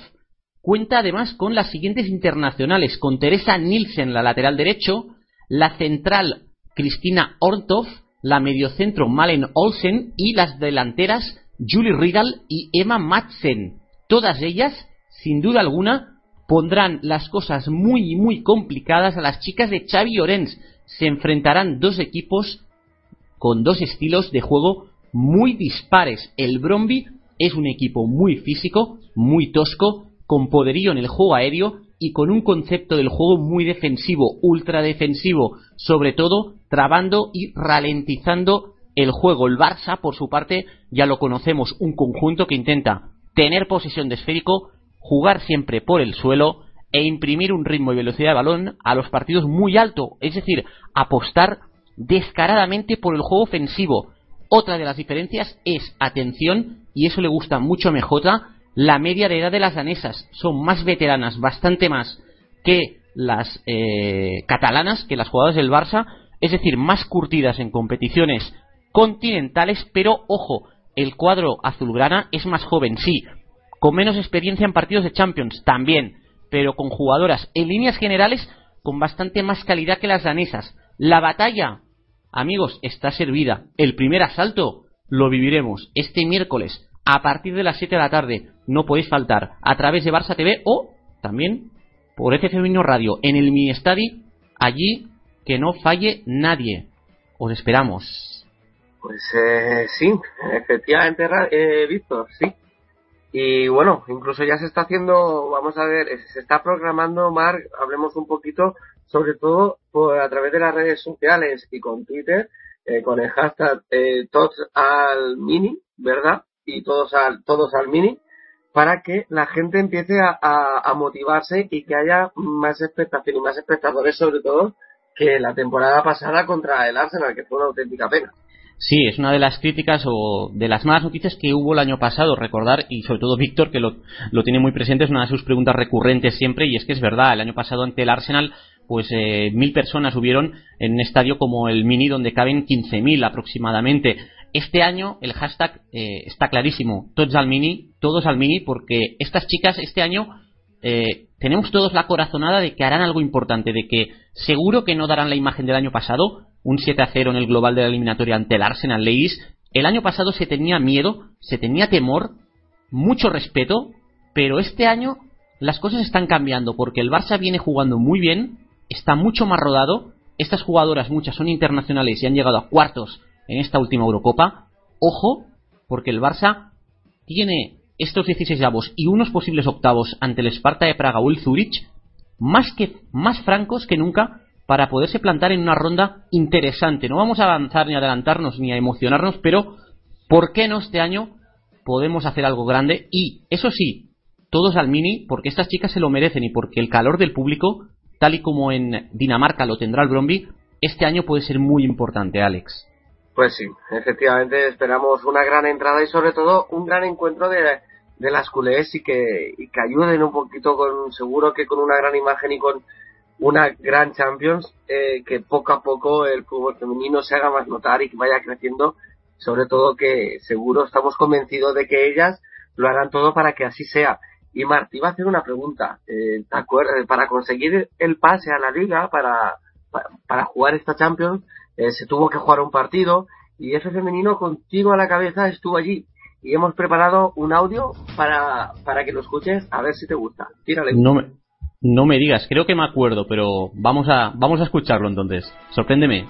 cuenta además con las siguientes internacionales, con Teresa Nielsen, la lateral derecho, la central Cristina Ortov, la mediocentro Malen Olsen y las delanteras Julie Riddle y Emma Madsen. Todas ellas, sin duda alguna, pondrán las cosas muy, muy complicadas a las chicas de Xavi Orenz. Se enfrentarán dos equipos con dos estilos de juego muy dispares. El Bromby es un equipo muy físico, muy tosco, con poderío en el juego aéreo y con un concepto del juego muy defensivo, ultra defensivo, sobre todo trabando y ralentizando el juego. El Barça, por su parte, ya lo conocemos, un conjunto que intenta tener posesión de esférico, jugar siempre por el suelo e imprimir un ritmo y velocidad de balón a los partidos muy alto, es decir, apostar descaradamente por el juego ofensivo. Otra de las diferencias es, atención, y eso le gusta mucho a MJ, la media de edad de las danesas. Son más veteranas, bastante más que las eh, catalanas, que las jugadoras del Barça, es decir, más curtidas en competiciones continentales, pero ojo, el cuadro azulgrana es más joven, sí, con menos experiencia en partidos de Champions, también, pero con jugadoras en líneas generales con bastante más calidad que las danesas. La batalla, amigos, está servida. El primer asalto lo viviremos este miércoles a partir de las 7 de la tarde. No podéis faltar a través de Barça TV o también por FC Radio en el mini allí que no falle nadie. Os esperamos. Pues eh, sí, efectivamente, eh, Víctor, sí. Y bueno, incluso ya se está haciendo, vamos a ver, se está programando, Mark, hablemos un poquito, sobre todo por, a través de las redes sociales y con Twitter, eh, con el hashtag eh, todos al mini, ¿verdad? Y todos al, todos al mini, para que la gente empiece a, a, motivarse y que haya más expectación y más espectadores, sobre todo, que la temporada pasada contra el Arsenal, que fue una auténtica pena. Sí, es una de las críticas o de las malas noticias que hubo el año pasado, recordar, y sobre todo Víctor, que lo, lo tiene muy presente, es una de sus preguntas recurrentes siempre, y es que es verdad, el año pasado ante el Arsenal, pues eh, mil personas hubieron en un estadio como el Mini, donde caben 15.000 aproximadamente. Este año el hashtag eh, está clarísimo, todos al Mini, todos al Mini, porque estas chicas este año eh, tenemos todos la corazonada de que harán algo importante, de que seguro que no darán la imagen del año pasado, un 7 a 0 en el global de la eliminatoria ante el Arsenal Leis. El año pasado se tenía miedo, se tenía temor, mucho respeto, pero este año las cosas están cambiando porque el Barça viene jugando muy bien, está mucho más rodado, estas jugadoras muchas son internacionales y han llegado a cuartos en esta última Eurocopa. Ojo, porque el Barça tiene estos 16 avos y unos posibles octavos ante el Sparta de Praga o el Zurich más que más francos que nunca para poderse plantar en una ronda interesante. No vamos a avanzar ni a adelantarnos ni a emocionarnos, pero ¿por qué no este año podemos hacer algo grande? Y eso sí, todos al mini, porque estas chicas se lo merecen y porque el calor del público, tal y como en Dinamarca lo tendrá el Bromby, este año puede ser muy importante, Alex. Pues sí, efectivamente esperamos una gran entrada y sobre todo un gran encuentro de, las culés y que, y que ayuden un poquito con, seguro que con una gran imagen y con una gran Champions, eh, que poco a poco el fútbol femenino se haga más notar y que vaya creciendo, sobre todo que seguro estamos convencidos de que ellas lo harán todo para que así sea. Y Martí iba a hacer una pregunta, eh, para conseguir el pase a la liga, para, para, jugar esta Champions, eh, se tuvo que jugar un partido y ese femenino contigo a la cabeza estuvo allí y hemos preparado un audio para, para que lo escuches a ver si te gusta. Tírale. No me, no me digas, creo que me acuerdo, pero vamos a, vamos a escucharlo entonces. Sorpréndeme.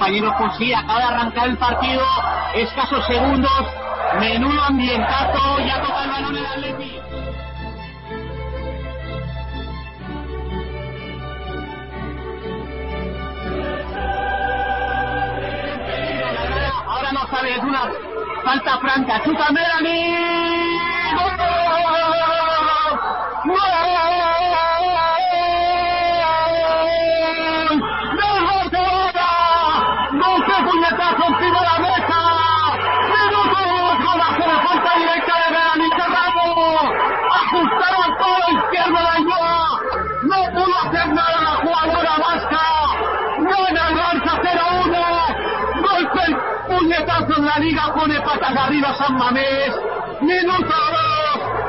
Compañeros, sí, acaba de arrancar el partido, escasos segundos, Menudo ambientazo, ya toca el balón el Atleti. Ahora no sabe, es una falta franca. Chuta Melanie. ¡Gol! La liga pone patas arriba San Mamés. Minuto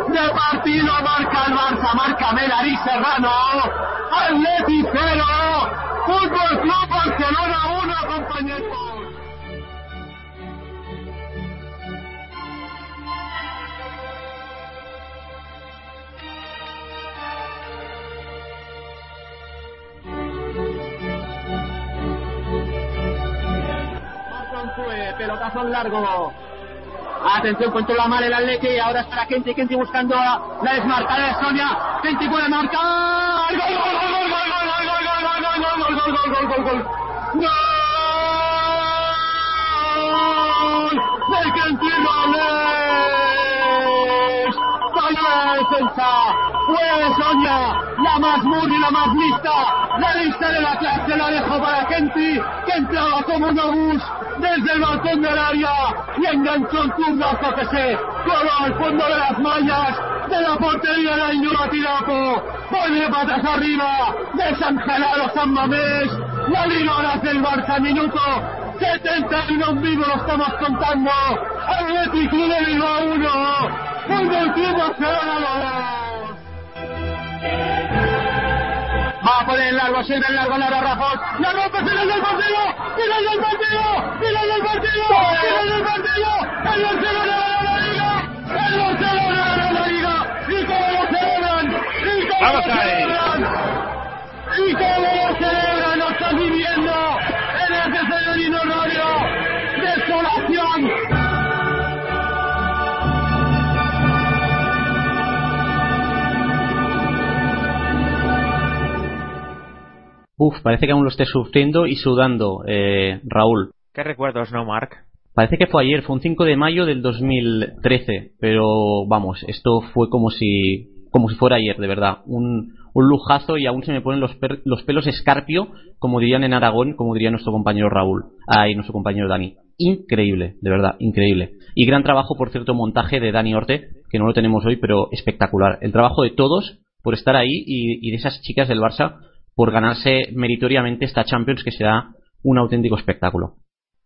2 de partido marca el Barça, marca Melari Serrano. Atleti 0, Fútbol Club Barcelona 1, compañeros. Pelotazo largo. Atención, controla mal el Atleti. Ahora está Kenty. Kenty buscando la desmarcada de Sonia. Kenty puede marcar. ¡Gol, gol, gol, gol, gol, gol, gol, gol, gol, gol, gol, gol, gol, gol! ¡Gol! ¡De Kenty Robles! ¡Falló la defensa! ¡Fue Sonia! La más murri, la más lista. La lista de la clase la dejó para Kenty. Que entraba como un obús desde el balcón del área y enganchó el turno a CPC. Coló al fondo de las mallas de la portería de Ainhoa Tirapo. Pone patas arriba de San Mamés. La liga ahora hace el Barça minuto 71 en vivo lo estamos contando. Atlético de Bilbao 1. Barcelona 2. Va a poner el largo, siempre el largo, Lara Rafón. La rompe, final del partido. Final del partido. Final del partido. Final del partido. El Barcelona gana la liga. El Barcelona gana la liga. Y cómo lo celebran. Y cómo lo celebran. Y cómo lo celebran. Lo estás viviendo en este femenino radio. Desolación. Uf, parece que aún lo esté sufriendo y sudando, eh, Raúl. ¿Qué recuerdos, no, Mark? Parece que fue ayer, fue un 5 de mayo del 2013, pero vamos, esto fue como si, como si fuera ayer, de verdad. Un, un lujazo y aún se me ponen los, per- los pelos escarpio, como dirían en Aragón, como diría nuestro compañero Raúl, ah, y nuestro compañero Dani. Increíble, de verdad, increíble. Y gran trabajo, por cierto, montaje de Dani Orte, que no lo tenemos hoy, pero espectacular. El trabajo de todos por estar ahí y, y de esas chicas del Barça por ganarse meritoriamente esta Champions que será un auténtico espectáculo.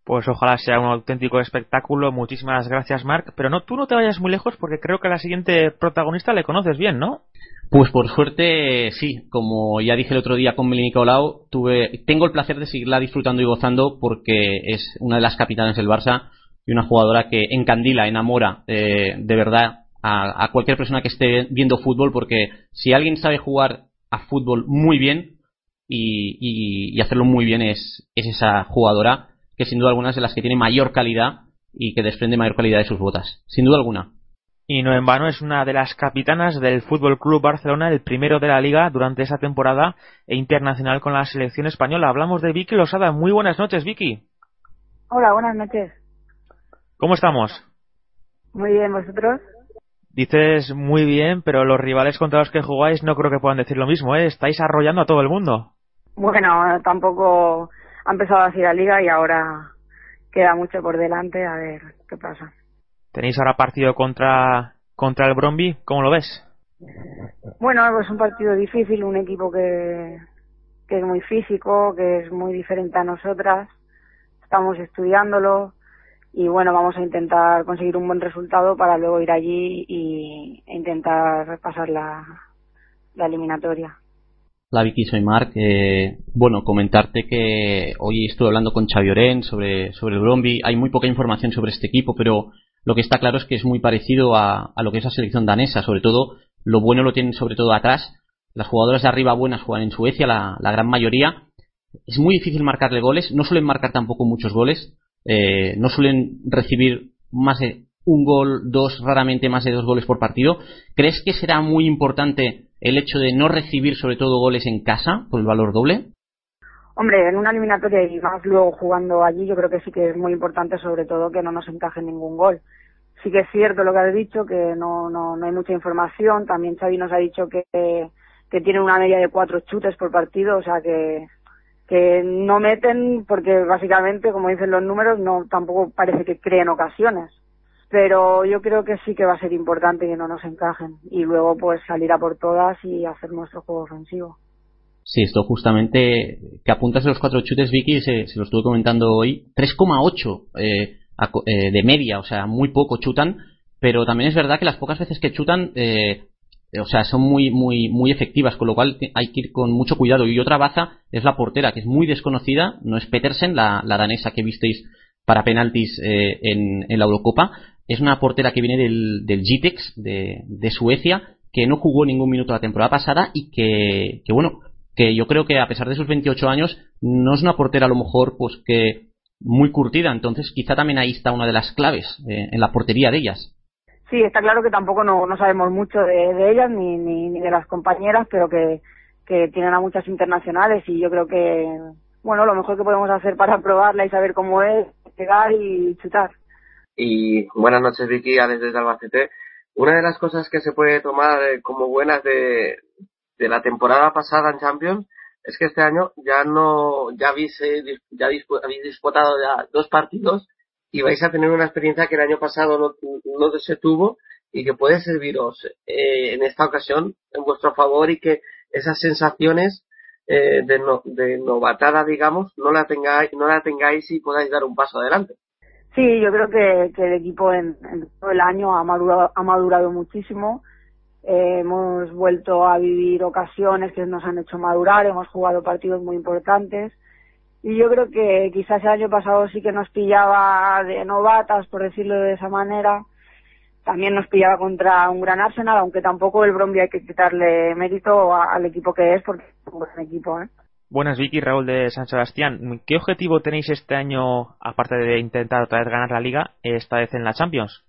Pues ojalá sea un auténtico espectáculo. Muchísimas gracias, Mark. Pero no, tú no te vayas muy lejos porque creo que a la siguiente protagonista le conoces bien, ¿no? Pues por suerte, sí, como ya dije el otro día con Melanie Nicolau, tuve, tengo el placer de seguirla disfrutando y gozando porque es una de las capitanes del Barça y una jugadora que encandila, enamora eh, de verdad a, a cualquier persona que esté viendo fútbol porque si alguien sabe jugar a fútbol muy bien y, y- y hacerlo muy bien es, es esa jugadora que sin duda alguna es de las que tiene mayor calidad y que desprende mayor calidad de sus botas, sin duda alguna. Y no en vano es una de las capitanas del Fútbol Club Barcelona, el primero de la liga durante esa temporada e internacional con la selección española. Hablamos de Vicky Losada. Muy buenas noches, Vicky. Hola, buenas noches. ¿Cómo estamos? Muy bien, ¿vosotros? Dices muy bien, pero los rivales contra los que jugáis no creo que puedan decir lo mismo, ¿eh? Estáis arrollando a todo el mundo. Bueno, tampoco ha empezado así la liga y ahora queda mucho por delante, a ver qué pasa. Tenéis ahora partido contra, contra el Bromby, ¿cómo lo ves? Bueno, pues un partido difícil, un equipo que, que es muy físico, que es muy diferente a nosotras. Estamos estudiándolo y bueno, vamos a intentar conseguir un buen resultado para luego ir allí y, e intentar repasar la, la eliminatoria. La Vicky, soy Marc. Eh, bueno, comentarte que hoy estuve hablando con Xavi Oren sobre, sobre el Bromby. Hay muy poca información sobre este equipo, pero lo que está claro es que es muy parecido a, a lo que es la selección danesa. Sobre todo, lo bueno lo tienen sobre todo atrás. Las jugadoras de arriba buenas juegan en Suecia, la, la gran mayoría. Es muy difícil marcarle goles. No suelen marcar tampoco muchos goles. Eh, no suelen recibir más de un gol, dos, raramente más de dos goles por partido. ¿Crees que será muy importante el hecho de no recibir sobre todo goles en casa por el valor doble? Hombre, en una eliminatoria y más luego jugando allí, yo creo que sí que es muy importante, sobre todo, que no nos encaje ningún gol. Sí que es cierto lo que has dicho, que no, no, no hay mucha información. También Xavi nos ha dicho que, que tienen una media de cuatro chutes por partido, o sea que, que no meten porque básicamente, como dicen los números, no tampoco parece que creen ocasiones. Pero yo creo que sí que va a ser importante que no nos encajen y luego pues salir a por todas y hacer nuestro juego ofensivo. Sí, esto justamente que apuntas a los cuatro chutes, Vicky, se, se lo estuve comentando hoy. 3,8 eh, eh, de media, o sea, muy poco chutan, pero también es verdad que las pocas veces que chutan, eh, o sea, son muy, muy, muy efectivas, con lo cual hay que ir con mucho cuidado. Y otra baza es la portera, que es muy desconocida, no es Petersen, la, la danesa que visteis para penaltis eh, en, en la Eurocopa. Es una portera que viene del, del Gitex de, Suecia, que no jugó ningún minuto la temporada pasada y que, que bueno, que yo creo que a pesar de sus 28 años no es una portera a lo mejor pues que muy curtida, entonces quizá también ahí está una de las claves eh, en la portería de ellas. Sí, está claro que tampoco no, no sabemos mucho de, ellas ni, ni, de las compañeras, pero que, que tienen a muchas internacionales y yo creo que, bueno, lo mejor que podemos hacer para probarla y saber cómo es, llegar y chutar. Y buenas noches, Vicky, desde Albacete. Una de las cosas que se puede tomar como buenas de, de la temporada pasada en Champions es que este año ya no, ya habéis, eh, ya habéis disputado ya dos partidos y vais a tener una experiencia que el año pasado no, no se tuvo y que puede serviros eh, en esta ocasión en vuestro favor y que esas sensaciones eh, de, de novatada, digamos, no la tengáis, no la tengáis y podáis dar un paso adelante. Sí, yo creo que, el equipo en, todo el año ha madurado, ha madurado muchísimo. Eh, hemos vuelto a vivir ocasiones que nos han hecho madurar, hemos jugado partidos muy importantes y yo creo que quizás el año pasado sí que nos pillaba de novatas, por decirlo de esa manera. También nos pillaba contra un gran Arsenal, aunque tampoco el Bromby hay que quitarle mérito al equipo que es, porque es un buen equipo. ¿eh? Buenas, Vicky, Raúl de San Sebastián. ¿Qué objetivo tenéis este año, aparte de intentar otra vez ganar la liga, esta vez en la Champions?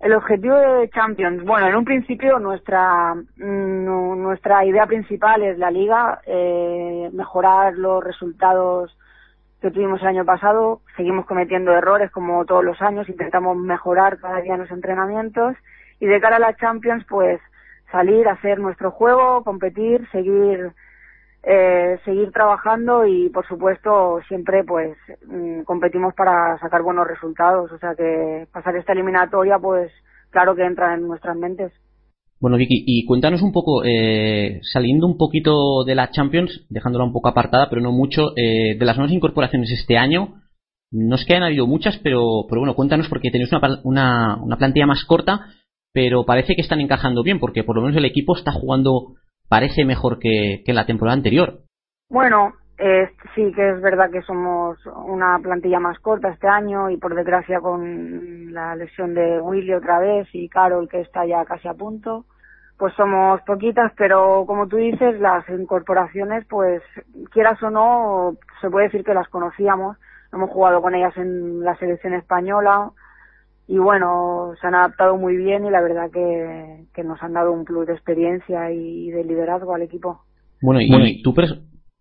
El objetivo de Champions, bueno, en un principio nuestra mm, nuestra idea principal es la liga, eh, mejorar los resultados que tuvimos el año pasado. Seguimos cometiendo errores como todos los años, intentamos mejorar cada día los entrenamientos y de cara a la Champions, pues salir, hacer nuestro juego, competir, seguir eh, seguir trabajando y por supuesto siempre pues mm, competimos para sacar buenos resultados. O sea que pasar esta eliminatoria pues claro que entra en nuestras mentes. Bueno Vicky y cuéntanos un poco eh, saliendo un poquito de la Champions dejándola un poco apartada pero no mucho eh, de las nuevas incorporaciones este año no es que hayan habido muchas pero pero bueno cuéntanos porque tenéis una, una, una plantilla más corta pero parece que están encajando bien porque por lo menos el equipo está jugando parece mejor que, que la temporada anterior. Bueno, sí que es verdad que somos una plantilla más corta este año y por desgracia con la lesión de Willy otra vez y Carol que está ya casi a punto, pues somos poquitas, pero como tú dices, las incorporaciones, pues quieras o no, se puede decir que las conocíamos. Hemos jugado con ellas en la selección española, y bueno, se han adaptado muy bien y la verdad que, que nos han dado un plus de experiencia y de liderazgo al equipo. Bueno, y, tú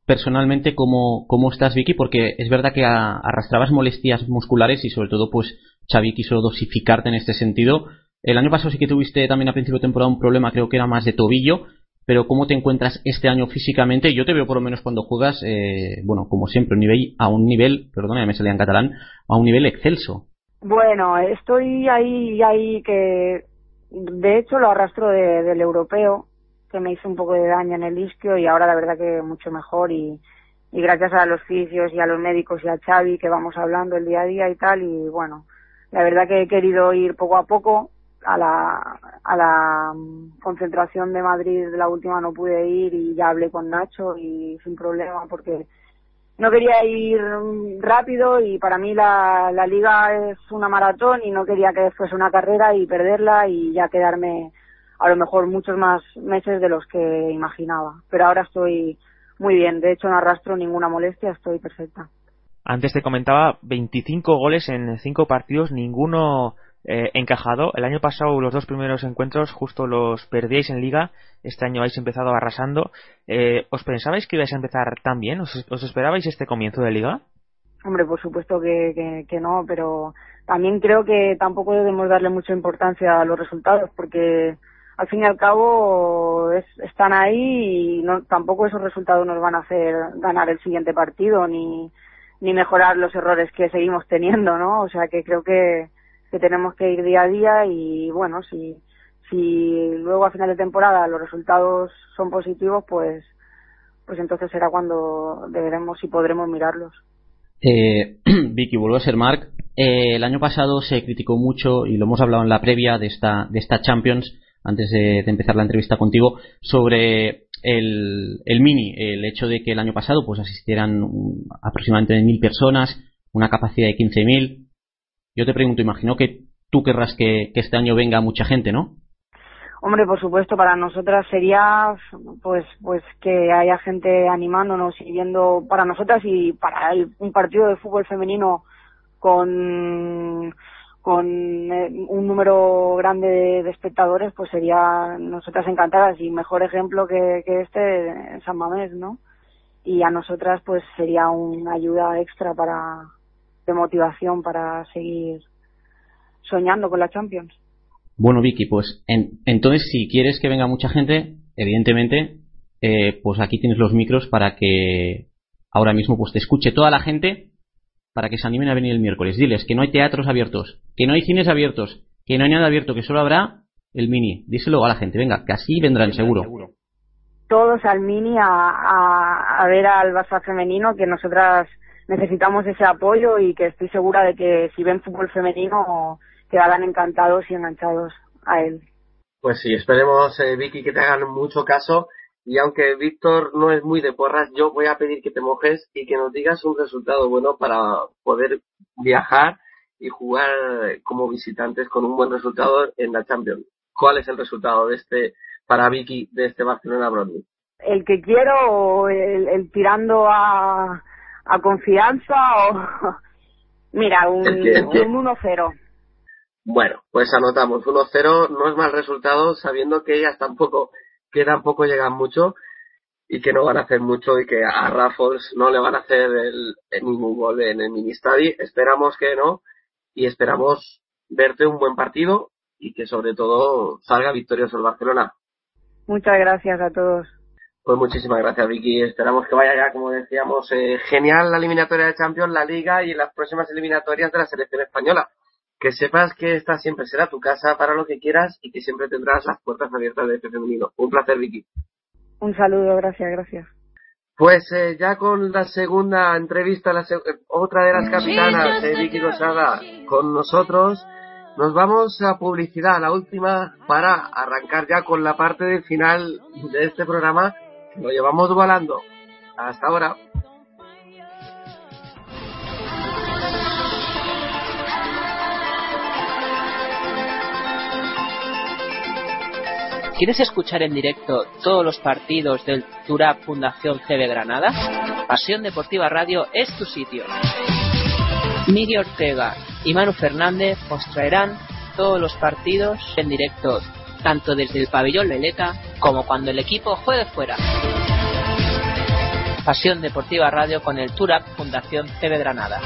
personalmente, ¿cómo, ¿cómo estás, Vicky? Porque es verdad que arrastrabas molestias musculares y sobre todo, pues, Xavi quiso dosificarte en este sentido. El año pasado sí que tuviste también a principio de temporada un problema, creo que era más de tobillo, pero ¿cómo te encuentras este año físicamente? Yo te veo por lo menos cuando juegas, eh, bueno, como siempre, un nivel, a un nivel, perdona, me salía en catalán, a un nivel excelso. Bueno, estoy ahí, ahí que de hecho lo arrastro del europeo, que me hizo un poco de daño en el isquio y ahora la verdad que mucho mejor y, gracias a los fisios y a los médicos y a Xavi que vamos hablando el día a día y tal y bueno, la verdad que he querido ir poco a poco a la, a la concentración de Madrid la última no pude ir y ya hablé con Nacho y sin problema porque no quería ir rápido y para mí la, la liga es una maratón y no quería que fuese una carrera y perderla y ya quedarme a lo mejor muchos más meses de los que imaginaba. Pero ahora estoy muy bien, de hecho no arrastro ninguna molestia, estoy perfecta. Antes te comentaba 25 goles en 5 partidos, ninguno eh, encajado. El año pasado los dos primeros encuentros justo los perdíais en liga. Este año habéis empezado arrasando. Eh, ¿Os pensabais que ibais a empezar tan bien? ¿Os, esperabais este comienzo de liga? Hombre, por supuesto que, que, no, pero también creo que tampoco debemos darle mucha importancia a los resultados porque al fin y al cabo están ahí y no, tampoco esos resultados nos van a hacer ganar el siguiente partido ni, ni mejorar los errores que seguimos teniendo, ¿no? O sea que creo que, que tenemos que ir día a día y bueno, si, si luego a final de temporada los resultados son positivos, pues, pues entonces será cuando deberemos y podremos mirarlos. Eh, Vicky, vuelvo a ser Mark. Eh, el año pasado se criticó mucho, y lo hemos hablado en la previa de esta, de esta Champions, antes de, empezar la entrevista contigo, sobre el, el, mini, el hecho de que el año pasado pues asistieran aproximadamente mil personas, una capacidad de 15.000. Yo te pregunto, imagino que tú querrás que, este año venga mucha gente, ¿no? Hombre, por supuesto, para nosotras sería pues pues que haya gente animándonos y viendo para nosotras y para un partido de fútbol femenino con con eh, un número grande de, espectadores, pues sería nosotras encantadas y mejor ejemplo que, que este San Mamés, ¿no? Y a nosotras pues sería una ayuda extra para de motivación para seguir soñando con la Champions. Bueno, Vicky, pues entonces si quieres que venga mucha gente, evidentemente, eh, pues aquí tienes los micros para que ahora mismo pues te escuche toda la gente para que se animen a venir el miércoles. Diles que no hay teatros abiertos, que no hay cines abiertos, que no hay nada abierto, que solo habrá el mini. Díselo a la gente, venga, que así vendrán seguro. Todos al mini a, a, ver al Barça femenino, que nosotras necesitamos ese apoyo y que estoy segura de que si ven fútbol femenino quedarán encantados y enganchados a él. Pues sí, esperemos, eh, Vicky, que te hagan mucho caso y aunque Víctor no es muy de porras, yo voy a pedir que te mojes y que nos digas un resultado bueno para poder viajar y jugar como visitantes con un buen resultado en la Champions. ¿Cuál es el resultado de este para Vicky de este Barcelona Brondby? El que quiero o el, tirando a, a confianza o mira un, un 1-0. Bueno, pues anotamos 1-0, no es mal resultado sabiendo que ellas tampoco que tampoco llegan mucho y que no van a hacer mucho y que a Raffles no le van a hacer el, ningún gol en el mini -study. Esperamos que no y esperamos verte un buen partido y que sobre todo salga victorioso el Barcelona. Muchas gracias a todos. Pues muchísimas gracias Vicky. Esperamos que vaya ya, como decíamos, eh, genial la eliminatoria de Champions, la Liga y las próximas eliminatorias de la selección española que sepas que esta siempre será tu casa para lo que quieras y que siempre tendrás las puertas abiertas de este femenino. Un placer, Vicky. Un saludo, gracias, gracias. Pues eh, ya con la segunda entrevista, la otra de las capitanas, de Vicky Rosada, con nosotros, nos vamos a publicidad, la última, para arrancar ya con la parte del final de este programa, lo llevamos volando. Hasta ahora. ¿Quieres escuchar en directo todos los partidos del Turap Fundación CB Granada? Pasión Deportiva Radio es tu sitio. Miguel Ortega y Manu Fernández os traerán todos los partidos en directo, tanto desde el pabellón Leleta como cuando el equipo juegue fuera. Pasión Deportiva Radio con el Turap Fundación CB Granada.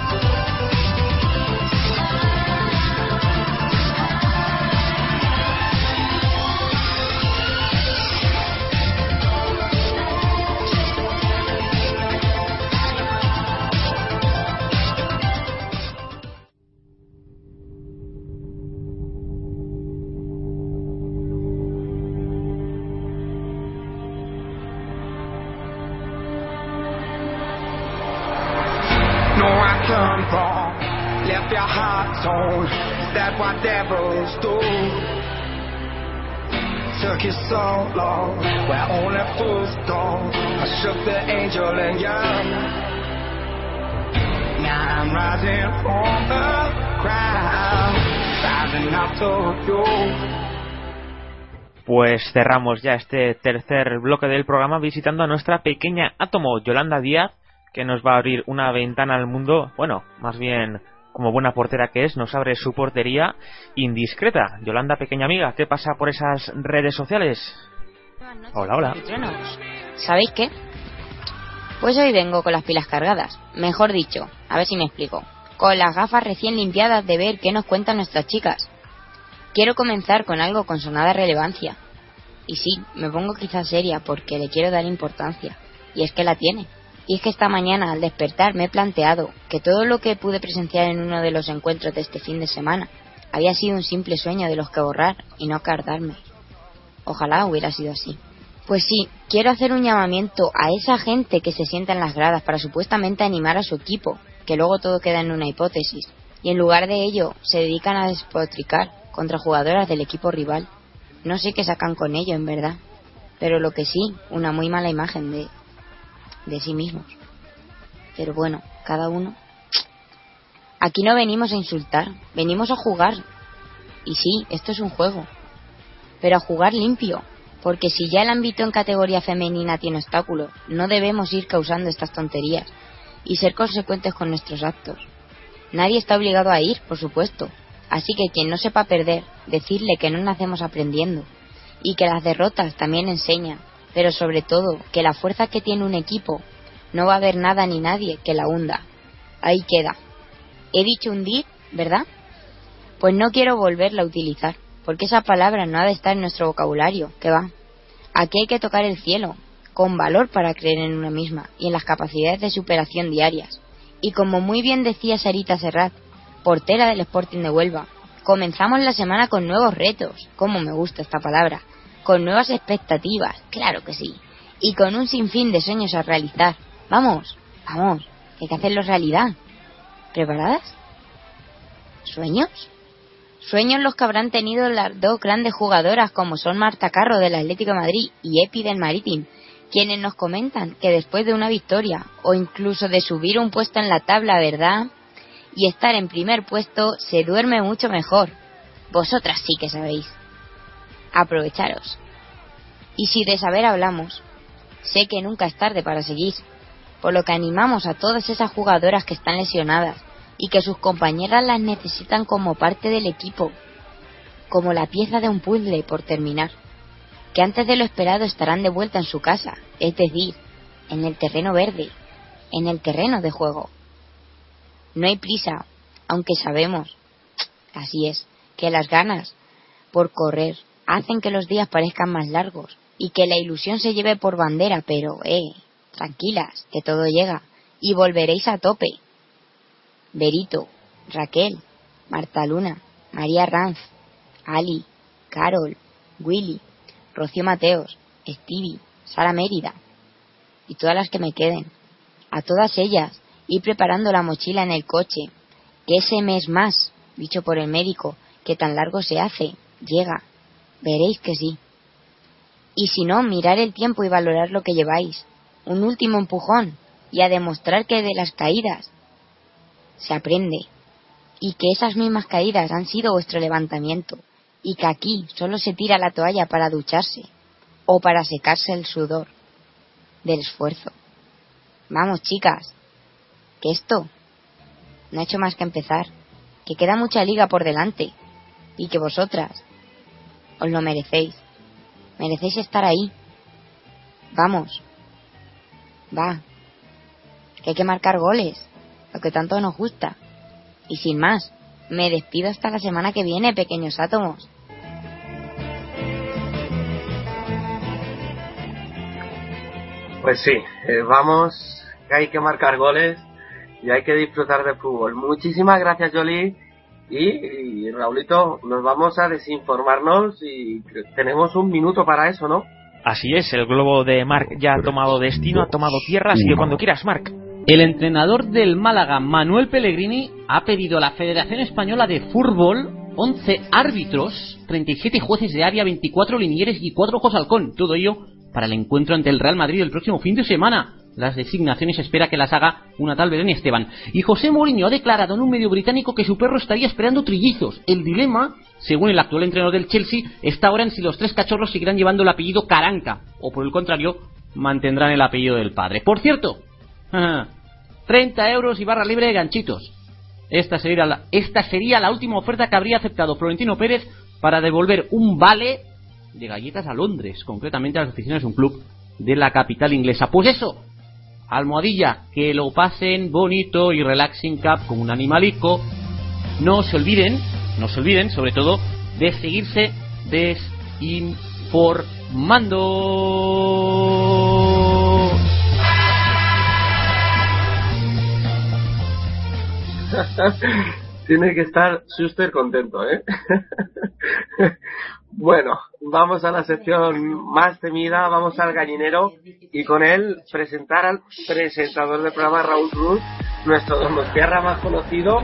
Pues cerramos ya este tercer bloque del programa visitando a nuestra pequeña átomo, Yolanda Díaz, que nos va a abrir una ventana al mundo, bueno, más bien como buena portera que es, nos abre su portería indiscreta. Yolanda, pequeña amiga, ¿qué pasa por esas redes sociales? Hola, hola. ¿Sabéis qué? Pues hoy vengo con las pilas cargadas. Mejor dicho, a ver si me explico. Con las gafas recién limpiadas de ver qué nos cuentan nuestras chicas. Quiero comenzar con algo con sonada relevancia. Y sí, me pongo quizás seria porque le quiero dar importancia. Y es que la tiene. Y es que esta mañana al despertar me he planteado que todo lo que pude presenciar en uno de los encuentros de este fin de semana había sido un simple sueño de los que borrar y no cardarme. Ojalá hubiera sido así. Pues sí, quiero hacer un llamamiento a esa gente que se sienta en las gradas para supuestamente animar a su equipo, que luego todo queda en una hipótesis, y en lugar de ello se dedican a despotricar contra jugadoras del equipo rival. No sé qué sacan con ello, en verdad, pero lo que sí, una muy mala imagen de, de sí mismos. Pero bueno, cada uno. Aquí no venimos a insultar, venimos a jugar. Y sí, esto es un juego. Pero a jugar limpio. Porque si ya el ámbito en categoría femenina tiene obstáculos, no debemos ir causando estas tonterías y ser consecuentes con nuestros actos. Nadie está obligado a ir, por supuesto. Así que quien no sepa perder, decirle que no nacemos aprendiendo. Y que las derrotas también enseñan. Pero sobre todo, que la fuerza que tiene un equipo, no va a haber nada ni nadie que la hunda. Ahí queda. He dicho hundir, ¿verdad? Pues no quiero volverla a utilizar, porque esa palabra no ha de estar en nuestro vocabulario, que va. Aquí hay que tocar el cielo, con valor para creer en una misma y en las capacidades de superación diarias. Y como muy bien decía Sarita Serrat, portera del Sporting de Huelva, comenzamos la semana con nuevos retos, como me gusta esta palabra, con nuevas expectativas, claro que sí, y con un sinfín de sueños a realizar. Vamos, vamos, hay que hacerlo realidad. ¿Preparadas? ¿Sueños? Sueños los que habrán tenido las dos grandes jugadoras como son Marta Carro del Atlético Madrid y Epi del Maritim, quienes nos comentan que después de una victoria o incluso de subir un puesto en la tabla, ¿verdad? Y estar en primer puesto se duerme mucho mejor. Vosotras sí que sabéis. Aprovecharos. Y si de saber hablamos, sé que nunca es tarde para seguir, por lo que animamos a todas esas jugadoras que están lesionadas y que sus compañeras las necesitan como parte del equipo, como la pieza de un puzzle por terminar, que antes de lo esperado estarán de vuelta en su casa, es decir, en el terreno verde, en el terreno de juego. No hay prisa, aunque sabemos, así es, que las ganas por correr hacen que los días parezcan más largos y que la ilusión se lleve por bandera, pero, eh, tranquilas, que todo llega y volveréis a tope. Berito, Raquel, Marta Luna, María Ranz, Ali, Carol, Willy, Rocío Mateos, Stevie, Sara Mérida y todas las que me queden. A todas ellas, ir preparando la mochila en el coche, que ese mes más, dicho por el médico, que tan largo se hace, llega. Veréis que sí. Y si no, mirar el tiempo y valorar lo que lleváis. Un último empujón y a demostrar que de las caídas se aprende y que esas mismas caídas han sido vuestro levantamiento y que aquí solo se tira la toalla para ducharse o para secarse el sudor del esfuerzo. Vamos, chicas, que esto no ha hecho más que empezar, que queda mucha liga por delante y que vosotras os lo merecéis. Merecéis estar ahí. Vamos. Va. Que hay que marcar goles lo que tanto nos gusta. Y sin más, me despido hasta la semana que viene, pequeños átomos. Pues sí, eh, vamos, que hay que marcar goles y hay que disfrutar de fútbol. Muchísimas gracias, Jolie. Y, y, Raulito, nos vamos a desinformarnos y tenemos un minuto para eso, ¿no? Así es, el globo de Mark ya ha tomado destino, ha tomado tierra, así que cuando quieras, Mark. El entrenador del Málaga, Manuel Pellegrini, ha pedido a la Federación Española de Fútbol 11 árbitros, 37 jueces de área, 24 linieres y 4 ojos halcón. Todo ello para el encuentro ante el Real Madrid el próximo fin de semana. Las designaciones espera que las haga una tal Belén Esteban. Y José Mourinho ha declarado en un medio británico que su perro estaría esperando trillizos. El dilema, según el actual entrenador del Chelsea, está ahora en si los tres cachorros seguirán llevando el apellido Caranca o por el contrario mantendrán el apellido del padre. Por cierto, 30 euros y barra libre de ganchitos. Esta sería, la, esta sería la última oferta que habría aceptado Florentino Pérez para devolver un vale de galletas a Londres, concretamente a las oficinas de un club de la capital inglesa. Pues eso, almohadilla, que lo pasen bonito y relaxing cap con un animalico. No se olviden, no se olviden sobre todo de seguirse desinformando. Tiene que estar súper contento, ¿eh? bueno, vamos a la sección más temida, vamos al gallinero y con él presentar al presentador del programa Raúl Cruz, nuestro donostiarra más conocido.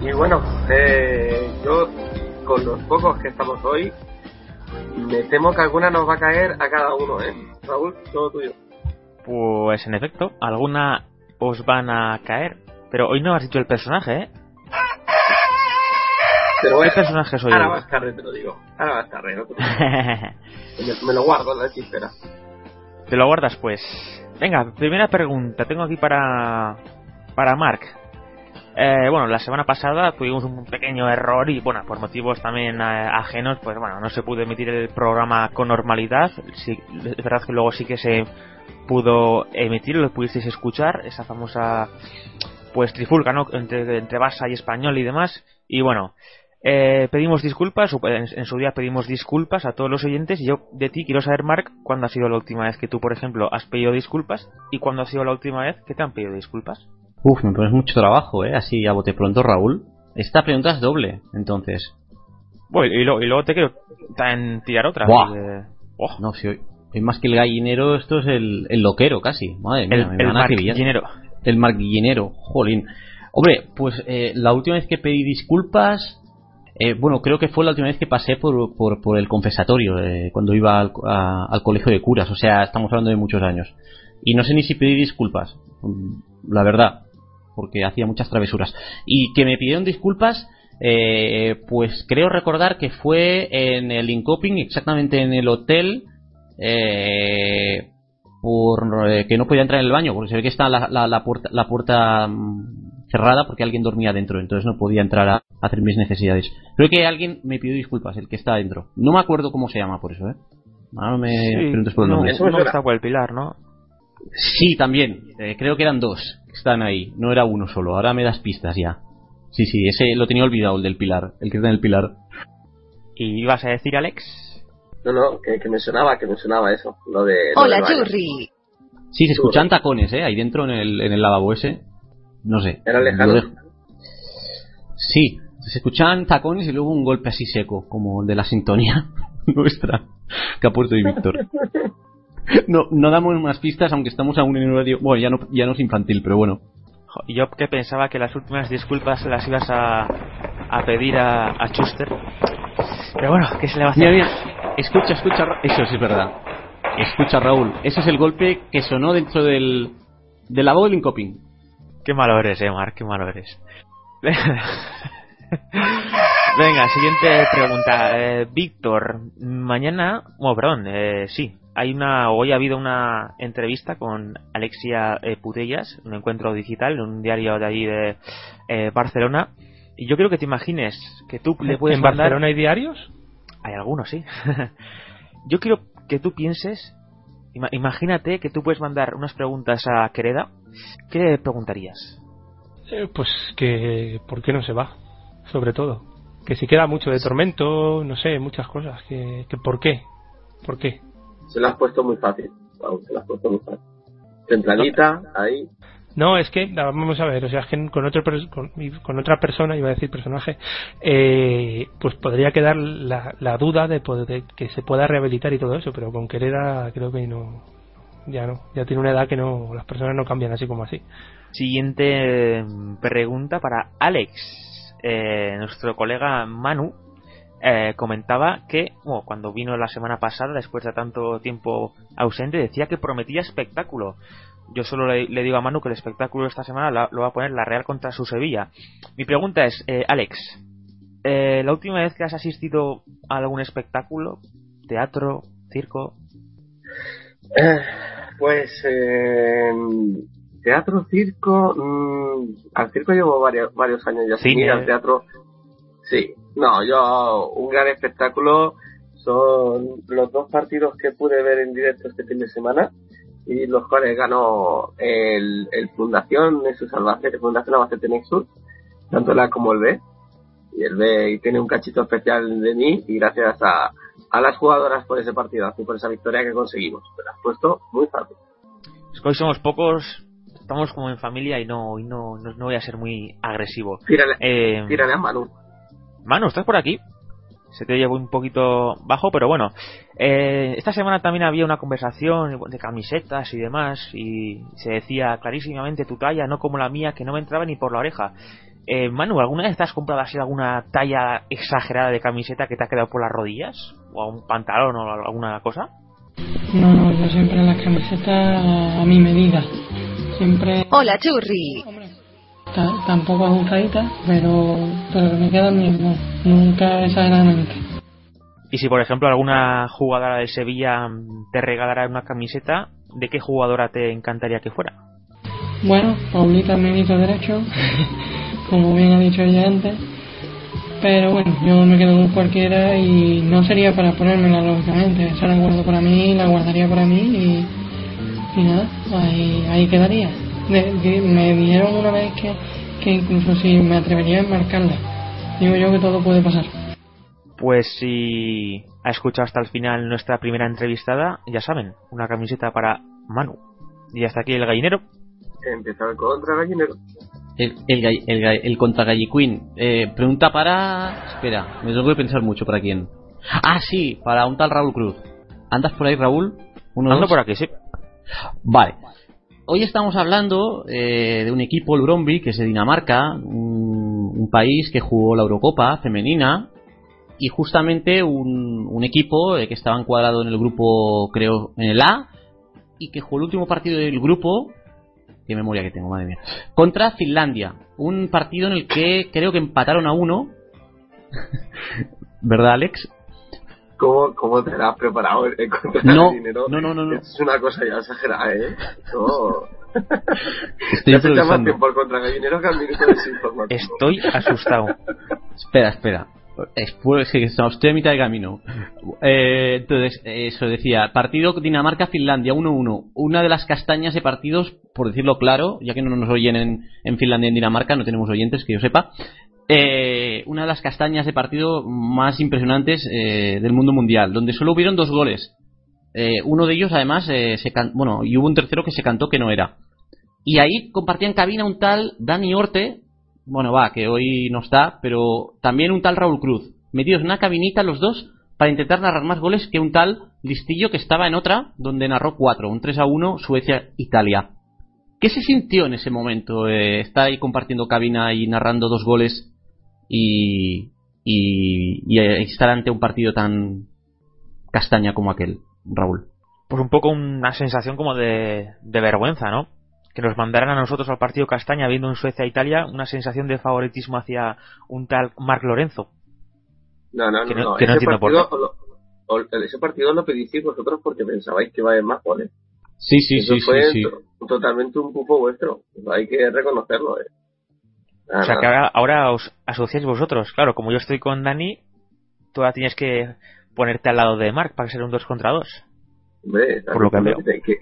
Y bueno, eh, yo con los pocos que estamos hoy, me temo que alguna nos va a caer a cada uno, ¿eh? Raúl, todo tuyo. Pues en efecto, alguna os van a caer. Pero hoy no has dicho el personaje, ¿eh? Pero ¿Qué personaje soy ahora yo? más tarde te lo digo. Ahora más tarde, no me, me lo guardo en la chistera. Te lo guardas, pues. Venga, primera pregunta. Tengo aquí para. Para Mark. Eh, bueno, la semana pasada tuvimos un pequeño error y, bueno, por motivos también eh, ajenos, pues bueno, no se pudo emitir el programa con normalidad. Sí, es verdad que luego sí que se pudo emitir, lo pudisteis escuchar, esa famosa, pues, trifulca, ¿no? Entre, entre Barça y Español y demás. Y bueno, eh, pedimos disculpas, o en, su día pedimos disculpas a todos los oyentes y yo de ti quiero saber, Mark, cuándo ha sido la última vez que tú, por ejemplo, has pedido disculpas y cuándo ha sido la última vez que te han pedido disculpas. Uf, me pones mucho trabajo, ¿eh? Así a bote pronto, Raúl. Esta pregunta es doble, entonces. Bueno, y, lo- y luego te quiero tirar otra. Buah. porque- No, si hoy, hoy más que el gallinero, esto es el, el loquero casi. Madre mía, El- me el van a acribillar. marguillinero. El marguillinero, jolín. Hombre, pues eh, la última vez que pedí disculpas, eh, bueno, creo que fue la última vez que pasé por, por, por el confesatorio, eh, cuando iba al, a- al colegio de curas, o sea, estamos hablando de muchos años. Y no sé ni si pedí disculpas, mm, la verdad, porque hacía muchas travesuras. Y que me pidieron disculpas, eh, pues creo recordar que fue en el Incoping, exactamente en el hotel, eh, por eh, que no podía entrar en el baño, porque se ve que está la, la, la puerta, la puerta mm, cerrada porque alguien dormía dentro, entonces no podía entrar a, a hacer mis necesidades. Creo que alguien me pidió disculpas, el que está dentro. No me acuerdo cómo se llama por eso, ¿eh? Ahora no me Sí, preguntes por el no, nombre. uno que está por el pilar, ¿no? Sí, también. Eh, creo que eran dos que están ahí. No era uno solo. Ahora me das pistas ya. Sí, sí, ese lo tenía olvidado, el del pilar. El que está en el pilar. ¿Y ibas a decir, Alex? No, no, que, que me sonaba, que me sonaba eso. Lo de. lo Hola. Churri. Sí, se escuchan tacones, ¿eh? Ahí dentro en el, en el lavabo ese. No sé. Era lejano. Sí, se escuchaban tacones y luego un golpe así seco, como el de la sintonía nuestra que ha puesto hoy Víctor. No, no damos más pistas, aunque estamos aún en horario. Bueno, ya no, ya no es infantil, pero bueno. Y Yo que pensaba que las últimas disculpas las ibas a, a pedir a, a Schuster. Pero bueno, ¿qué se le va a hacer? Mira, mira, escucha, escucha, eso sí es verdad. Escucha, Raúl, ese es el golpe que sonó dentro del, del lavabo del Incoping. Qué malo eres, eh, Mark, qué malo eres. Venga, siguiente pregunta. Eh, Víctor, mañana, bueno, perdón, eh, sí, hay una, hoy ha habido una entrevista con Alexia eh, Putellas, un encuentro digital en un diario de allí de eh, Barcelona. Y yo quiero que te imagines que tú le puedes ¿En mandar... Barcelona hay diarios? Hay algunos, sí. Yo quiero que tú pienses, ima- imagínate que tú puedes mandar unas preguntas a Quereda. ¿Qué le preguntarías? Eh, pues que ¿por qué no se va? Sobre todo. Que si queda mucho de tormento, no sé, muchas cosas. Que, que ¿Por qué? ¿Por qué? Se lo has puesto muy fácil. Vamos, se lo has puesto muy fácil. Centralita, ahí. No, es que, no, vamos a ver, o sea, es que con, otro, con, otra persona, iba a decir personaje, eh, pues podría quedar la, duda de, que se pueda rehabilitar y todo eso, pero con Quereda creo que no, ya no, ya tiene una edad que no, las personas no cambian así como así. Siguiente mm, pregunta para Alex. Eh, nuestro colega Manu eh, comentaba que bueno, cuando vino la semana pasada, después de tanto tiempo ausente, decía que prometía espectáculo. Yo solo le, le digo a Manu que el espectáculo esta semana la- lo va a poner la Real contra su Sevilla. Mi pregunta es, eh, Alex, eh, ¿la última vez que has asistido a algún espectáculo, teatro, circo? Eh, Pues, eh, teatro, circo. mm, al circo llevo varios, varios años ya sin ir al teatro. Sí, no, yo, un gran espectáculo son los dos partidos que pude ver en directo este fin de semana y los cuales ganó el, el Fundación Nexus Albacete, Fundación Albacete Nexus, tanto el A como el B. Y el B tiene un cachito especial de mí y gracias a, a las jugadoras por ese partidazo y por esa victoria que conseguimos. La has puesto muy fácil. Es que hoy somos pocos, estamos como en familia y no, y no, no, no voy a ser muy agresivo. Tírale, Eh, tírale a Manu. Manu, ¿estás por aquí? Se te llevo un poquito bajo, pero bueno. Eh, esta semana también había una conversación de camisetas y demás, y se decía clarísimamente tu talla, no como la mía, que no me entraba ni por la oreja. Eh, Manu, ¿alguna vez te has comprado así alguna talla exagerada de camiseta que te ha quedado por las rodillas? ¿O un pantalón o alguna cosa? No, no, yo siempre las camisetas a mi medida. Siempre Hola, Churri. Ta- tampoco ajustaditas, pero, pero que me quedan bien, no, nunca exageradamente. Y si, por ejemplo, alguna jugadora del Sevilla te regalara una camiseta, ¿de qué jugadora te encantaría que fuera? Bueno, Paulita Menito Derecho, como bien ha dicho ella antes. Pero bueno, yo me quedo con cualquiera y no sería para ponérmela, lógicamente. Esa la guardo para mí, la guardaría para mí y, y nada, ahí, ahí quedaría. De- de- me dijeron una vez que, que incluso si me atrevería a enmarcarla. Digo yo que todo puede pasar. Pues si ha escuchado hasta el final nuestra primera entrevistada, ya saben, una camiseta para Manu. Y hasta aquí el gallinero. Empezar contra gallinero. El, el, el, gall- el contra Galliquín. Eh, pregunta para. Espera, me tengo que pensar mucho para quién. Ah, sí, para un tal Raúl Cruz. ¿Andas por ahí, Raúl? Uno, Ando dos. por aquí, sí. Vale. Hoy estamos hablando eh, de un equipo, el Bromby, que es de Dinamarca, un, país que jugó la Eurocopa femenina y justamente un, un equipo eh, que estaba encuadrado en el grupo, creo, en el A y que jugó el último partido del grupo, qué memoria que tengo, madre mía, contra Finlandia. Un partido en el que creo que empataron a uno. ¿Verdad, Alex? ¿Cómo, cómo te la has preparado el contra No, gallinero? no, no, no, no. Es una cosa ya exagerada, ¿eh? No. Estoy Ya se improvisando. tiempo al contra que al minuto desinformativo. Estoy asustado. Espera, espera. Es pues, que estoy a mitad de camino. Eh, entonces, eso decía, partido Dinamarca-Finlandia 1-1. Una de las castañas de partidos, por decirlo claro, ya que no nos oyen en, en Finlandia y en Dinamarca, no tenemos oyentes, que yo sepa. Eh, una de las castañas de partido más impresionantes eh, del mundo mundial, donde solo hubieron dos goles. Eh, uno de ellos, además, eh, bueno, y hubo un tercero que se cantó que no era. Y ahí compartían cabina un tal Dani Orte, bueno, va, que hoy no está, pero también un tal Raúl Cruz. Metidos en una cabinita los dos para intentar narrar más goles que un tal Listillo que estaba en otra, donde narró cuatro, un 3 a 1, Suecia-Italia. ¿Qué se sintió en ese momento? eh, estar ahí compartiendo cabina y narrando dos goles y, y, y, eh, estar ante un partido tan castaña como aquel, Raúl. Pues un poco una sensación como de, de vergüenza, ¿no? Que nos mandaran a nosotros al partido Castaña viendo en Suecia-Italia una sensación de favoritismo hacia un tal Marc Lorenzo. No, no, Que no. no- no. que no ese, por partido, lo- o- ese partido lo pedisteis vosotros porque pensabais que iba a haber más goles. Sí, sí, Eso sí, fue sí, sí. to- totalmente un pufo vuestro. Hay que reconocerlo, eh. O sea que ahora, ahora os asociáis vosotros. Claro, como yo estoy con Dani, tú ahora tienes que ponerte al lado de Marc para ser un 2 contra 2. Hombre, Por lo que veo. Que, que-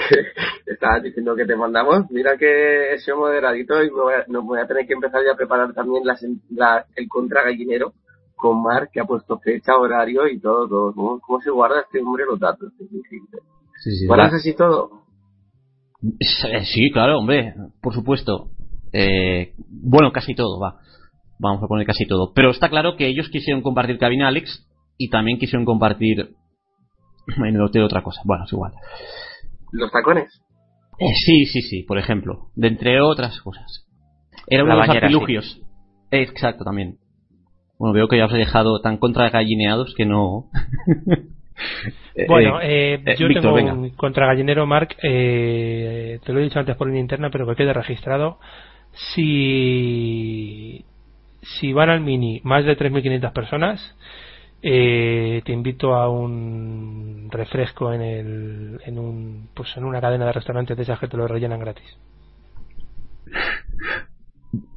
que estabas diciendo que te mandamos. Mira que he sido moderadito y me voy a, no, voy a tener que empezar ya a preparar también las, la- el contra gallinero con Marc, que ha puesto fecha, horario y todo. todo. ¿Cómo, cómo se guarda este hombre los datos? Es increíble. Sí, sí, ¿Guardas así todo? Sí, claro, hombre, por supuesto. Eh, bueno, casi todo, va. Vamos a poner casi todo. Pero está claro que ellos quisieron compartir cabina Alex y también quisieron compartir en el hotel otra cosa. Bueno, es igual. ¿Los tacones? Eh, sí, sí, sí, por ejemplo. De entre otras cosas. Era uno de los artilugios. Eh, exacto, también. Bueno, veo que ya os he dejado tan contragallineados que no. Bueno, eh, eh, eh, yo Víctor, tengo venga. un contra Gallinero, Marc, eh, te lo he dicho antes por línea interna, pero que quede registrado. Si, si van al Mini más de 3.500 personas, eh, te invito a un refresco en, el, en, un, pues en una cadena de restaurantes de esas que te lo rellenan gratis.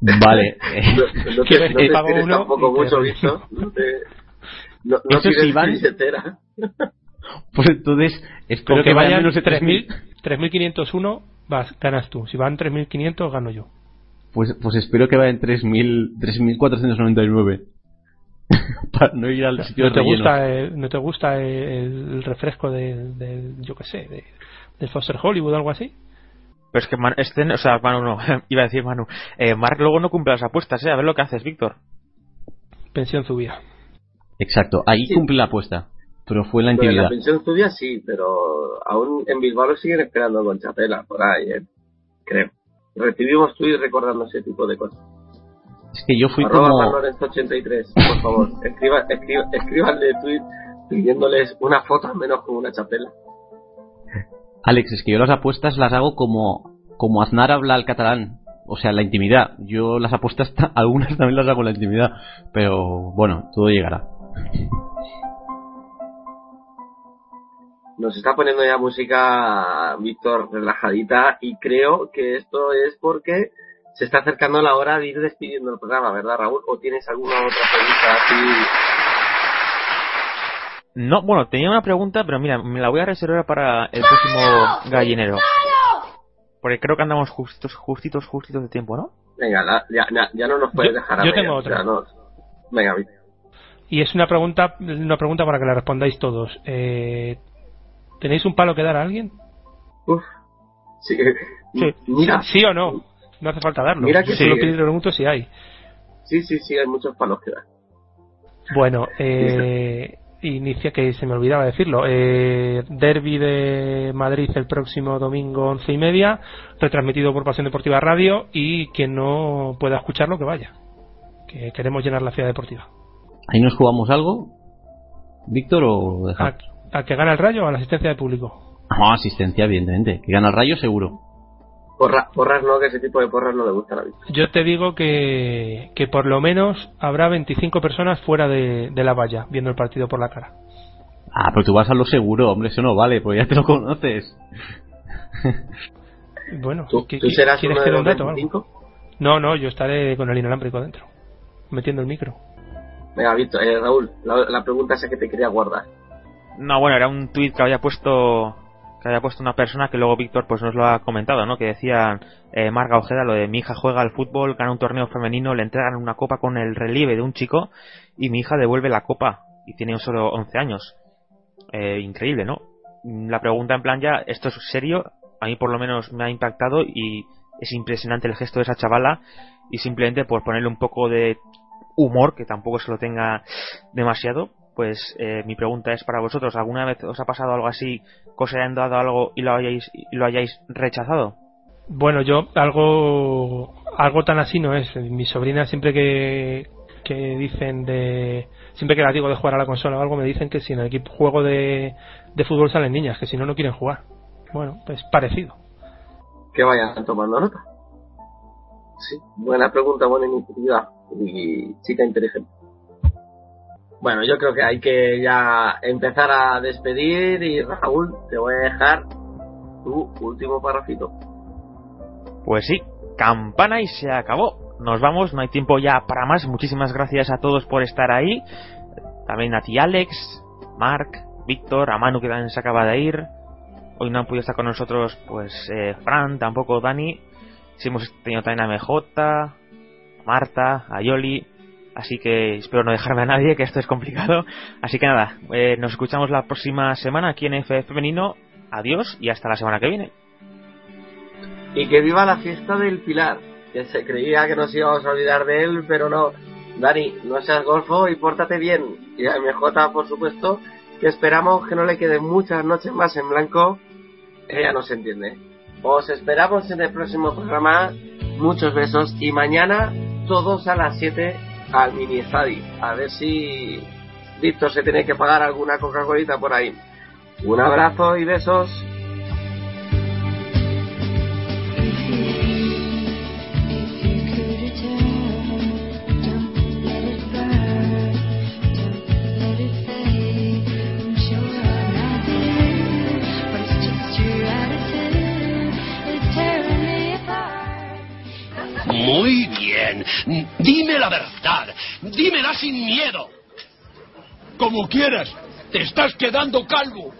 Vale. No, no Que te, no te pago uno tampoco mucho. No te... No, no sí, van-. Pues entonces, espero que, que vayan vayan menos de 3.000. 3.000 3.501 vas, ganas tú. Si van 3.500 gano yo. Pues, pues espero que vayan 3.000 3.499. Para no ir al sitio ¿No de te rellenos. gusta, el, ¿no te gusta el, el refresco de, de- yo qué sé, de, del Foster Hollywood o algo así? Pero es que Man- este, o sea, Manu no, iba a decir Manu. Eh, Marc luego no cumple las apuestas, ¿eh? A ver lo que haces, Víctor. Pensión Zubia. Exacto, ahí cumple la apuesta. Pero fue en la Bueno, intimidad. la pensión estudia sí, pero aún en Bilbao lo siguen esperando con chapela, por ahí, ¿eh? creo. Recibimos tweets recordando ese tipo de cosas. Es que yo fui Arroba como. Lorenzo83, por favor, escriba, escriba, escríbanle tweet pidiéndoles una foto al menos con una chapela. Alex, es que yo las apuestas las hago como, como Aznar habla al catalán. O sea, en la intimidad. Yo las apuestas, ta- algunas también las hago en la intimidad. Pero bueno, todo llegará. Nos está poniendo ya música Víctor relajadita y creo que esto es porque se está acercando la hora de ir despidiendo el programa, ¿verdad, Raúl? ¿O tienes alguna otra pregunta así? No, bueno, tenía una pregunta, pero mira, me la voy a reservar para el próximo gallinero. Porque creo que andamos justitos, justitos, justitos de tiempo, ¿no? Venga, la- ya, ya, ya no nos puedes Yo- dejar a yo tengo o sea, otra. no- Venga, Víctor. Y es una pregunta, una pregunta para que la respondáis todos. Eh, ¿Tenéis un palo que dar a alguien? Uf. Sí, Sí. Mira. ¿Sí o no? No hace falta darlo. Mira que solo sí. pido- pregunto si hay. sí, sí, sí, hay muchos palos que dar. Bueno, eh, inicia que se me olvidaba decirlo. Eh, derby de Madrid el próximo domingo once y media, retransmitido por Pasión Deportiva Radio y quien no pueda escucharlo que vaya. Que queremos llenar la ciudad deportiva. ¿Ahí nos jugamos algo? ¿Víctor o lo dejamos? ¿A, que gana el Rayo o a la asistencia de público? No, asistencia, evidentemente. Que gana el rayo, seguro. Porra- porras no, que ese tipo de porras no le gusta a la Víctor. Yo te digo que, que por lo menos habrá 25 personas fuera de, de la valla viendo el partido por la cara. Ah, pero tú vas a lo seguro, hombre, eso no vale, pues ya te lo conoces. Bueno, ¿Tú, ¿qué- tú qué- serás ¿quieres uno que de los un dato o algo? 25? No, no, yo estaré con el inalámbrico dentro, metiendo el micro. Venga, Víctor, eh, Raúl, la, la pregunta esa que te quería guardar. No, bueno, era un tuit que había puesto que había puesto una persona que luego Víctor pues nos lo ha comentado, ¿no? Que decía eh, Marga Ojeda lo de mi hija juega al fútbol, gana un torneo femenino, le entregan una copa con el relieve de un chico y mi hija devuelve la copa y tiene solo 11 años. Eh, increíble, ¿no? La pregunta en plan ya, esto es serio, a mí por lo menos me ha impactado y es impresionante el gesto de esa chavala y simplemente por ponerle un poco de humor, que tampoco se lo tenga demasiado, pues eh, mi pregunta es para vosotros, ¿alguna vez os ha pasado algo así, que os hayan dado algo y lo hayáis, y lo hayáis rechazado? Bueno, yo algo algo tan así no es. Mi sobrina siempre que, que dicen de siempre que la digo de jugar a la consola o algo me dicen que si en el equipo juego de, de fútbol salen niñas, que si no no quieren jugar. Bueno, pues parecido. Que vayan tomando nota. Sí, buena pregunta, buena iniciativa y chica inteligente. Bueno, yo creo que hay que ya empezar a despedir y Raúl, te voy a dejar tu último parrafito. Pues sí, campana y se acabó. Nos vamos, no hay tiempo ya para más. Muchísimas gracias a todos por estar ahí. También a ti Alex, Mark, Víctor, a Manu que también se acaba de ir. Hoy no han podido estar con nosotros pues eh, Fran, tampoco Dani. Sí hemos tenido también a MJ, Marta, a Yoli. Así que espero no dejarme a nadie, que esto es complicado. Así que nada, eh, nos escuchamos la próxima semana aquí en F Femenino. Adiós y hasta la semana que viene. Y que viva la fiesta del Pilar, que se creía que nos íbamos a olvidar de él, pero no. Dani, no seas golfo y pórtate bien. Y a MJ, por supuesto, que esperamos que no le queden muchas noches más en blanco. Ella no se entiende. Os esperamos en el próximo programa. Muchos besos. Y mañana, todos a las 7 al mini estadio. A ver si Víctor se tiene que pagar alguna Coca-Colita por ahí. Un abrazo y besos. Muy bien. Dime la verdad. Dímela sin miedo. Como quieras. Te estás quedando calvo.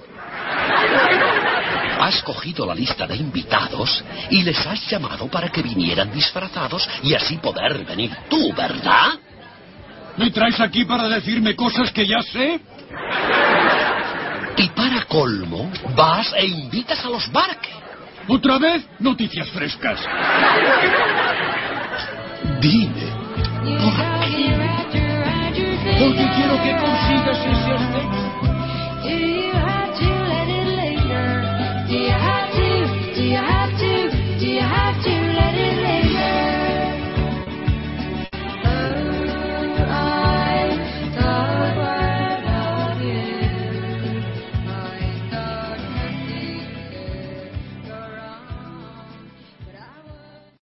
Has cogido la lista de invitados y les has llamado para que vinieran disfrazados y así poder venir tú, ¿verdad? ¿Me traes aquí para decirme cosas que ya sé? Y para colmo, vas e invitas a los Barque. ¿Otra vez? Noticias frescas. Dime, ¿por qué? Porque quiero que consigas ese aspecto.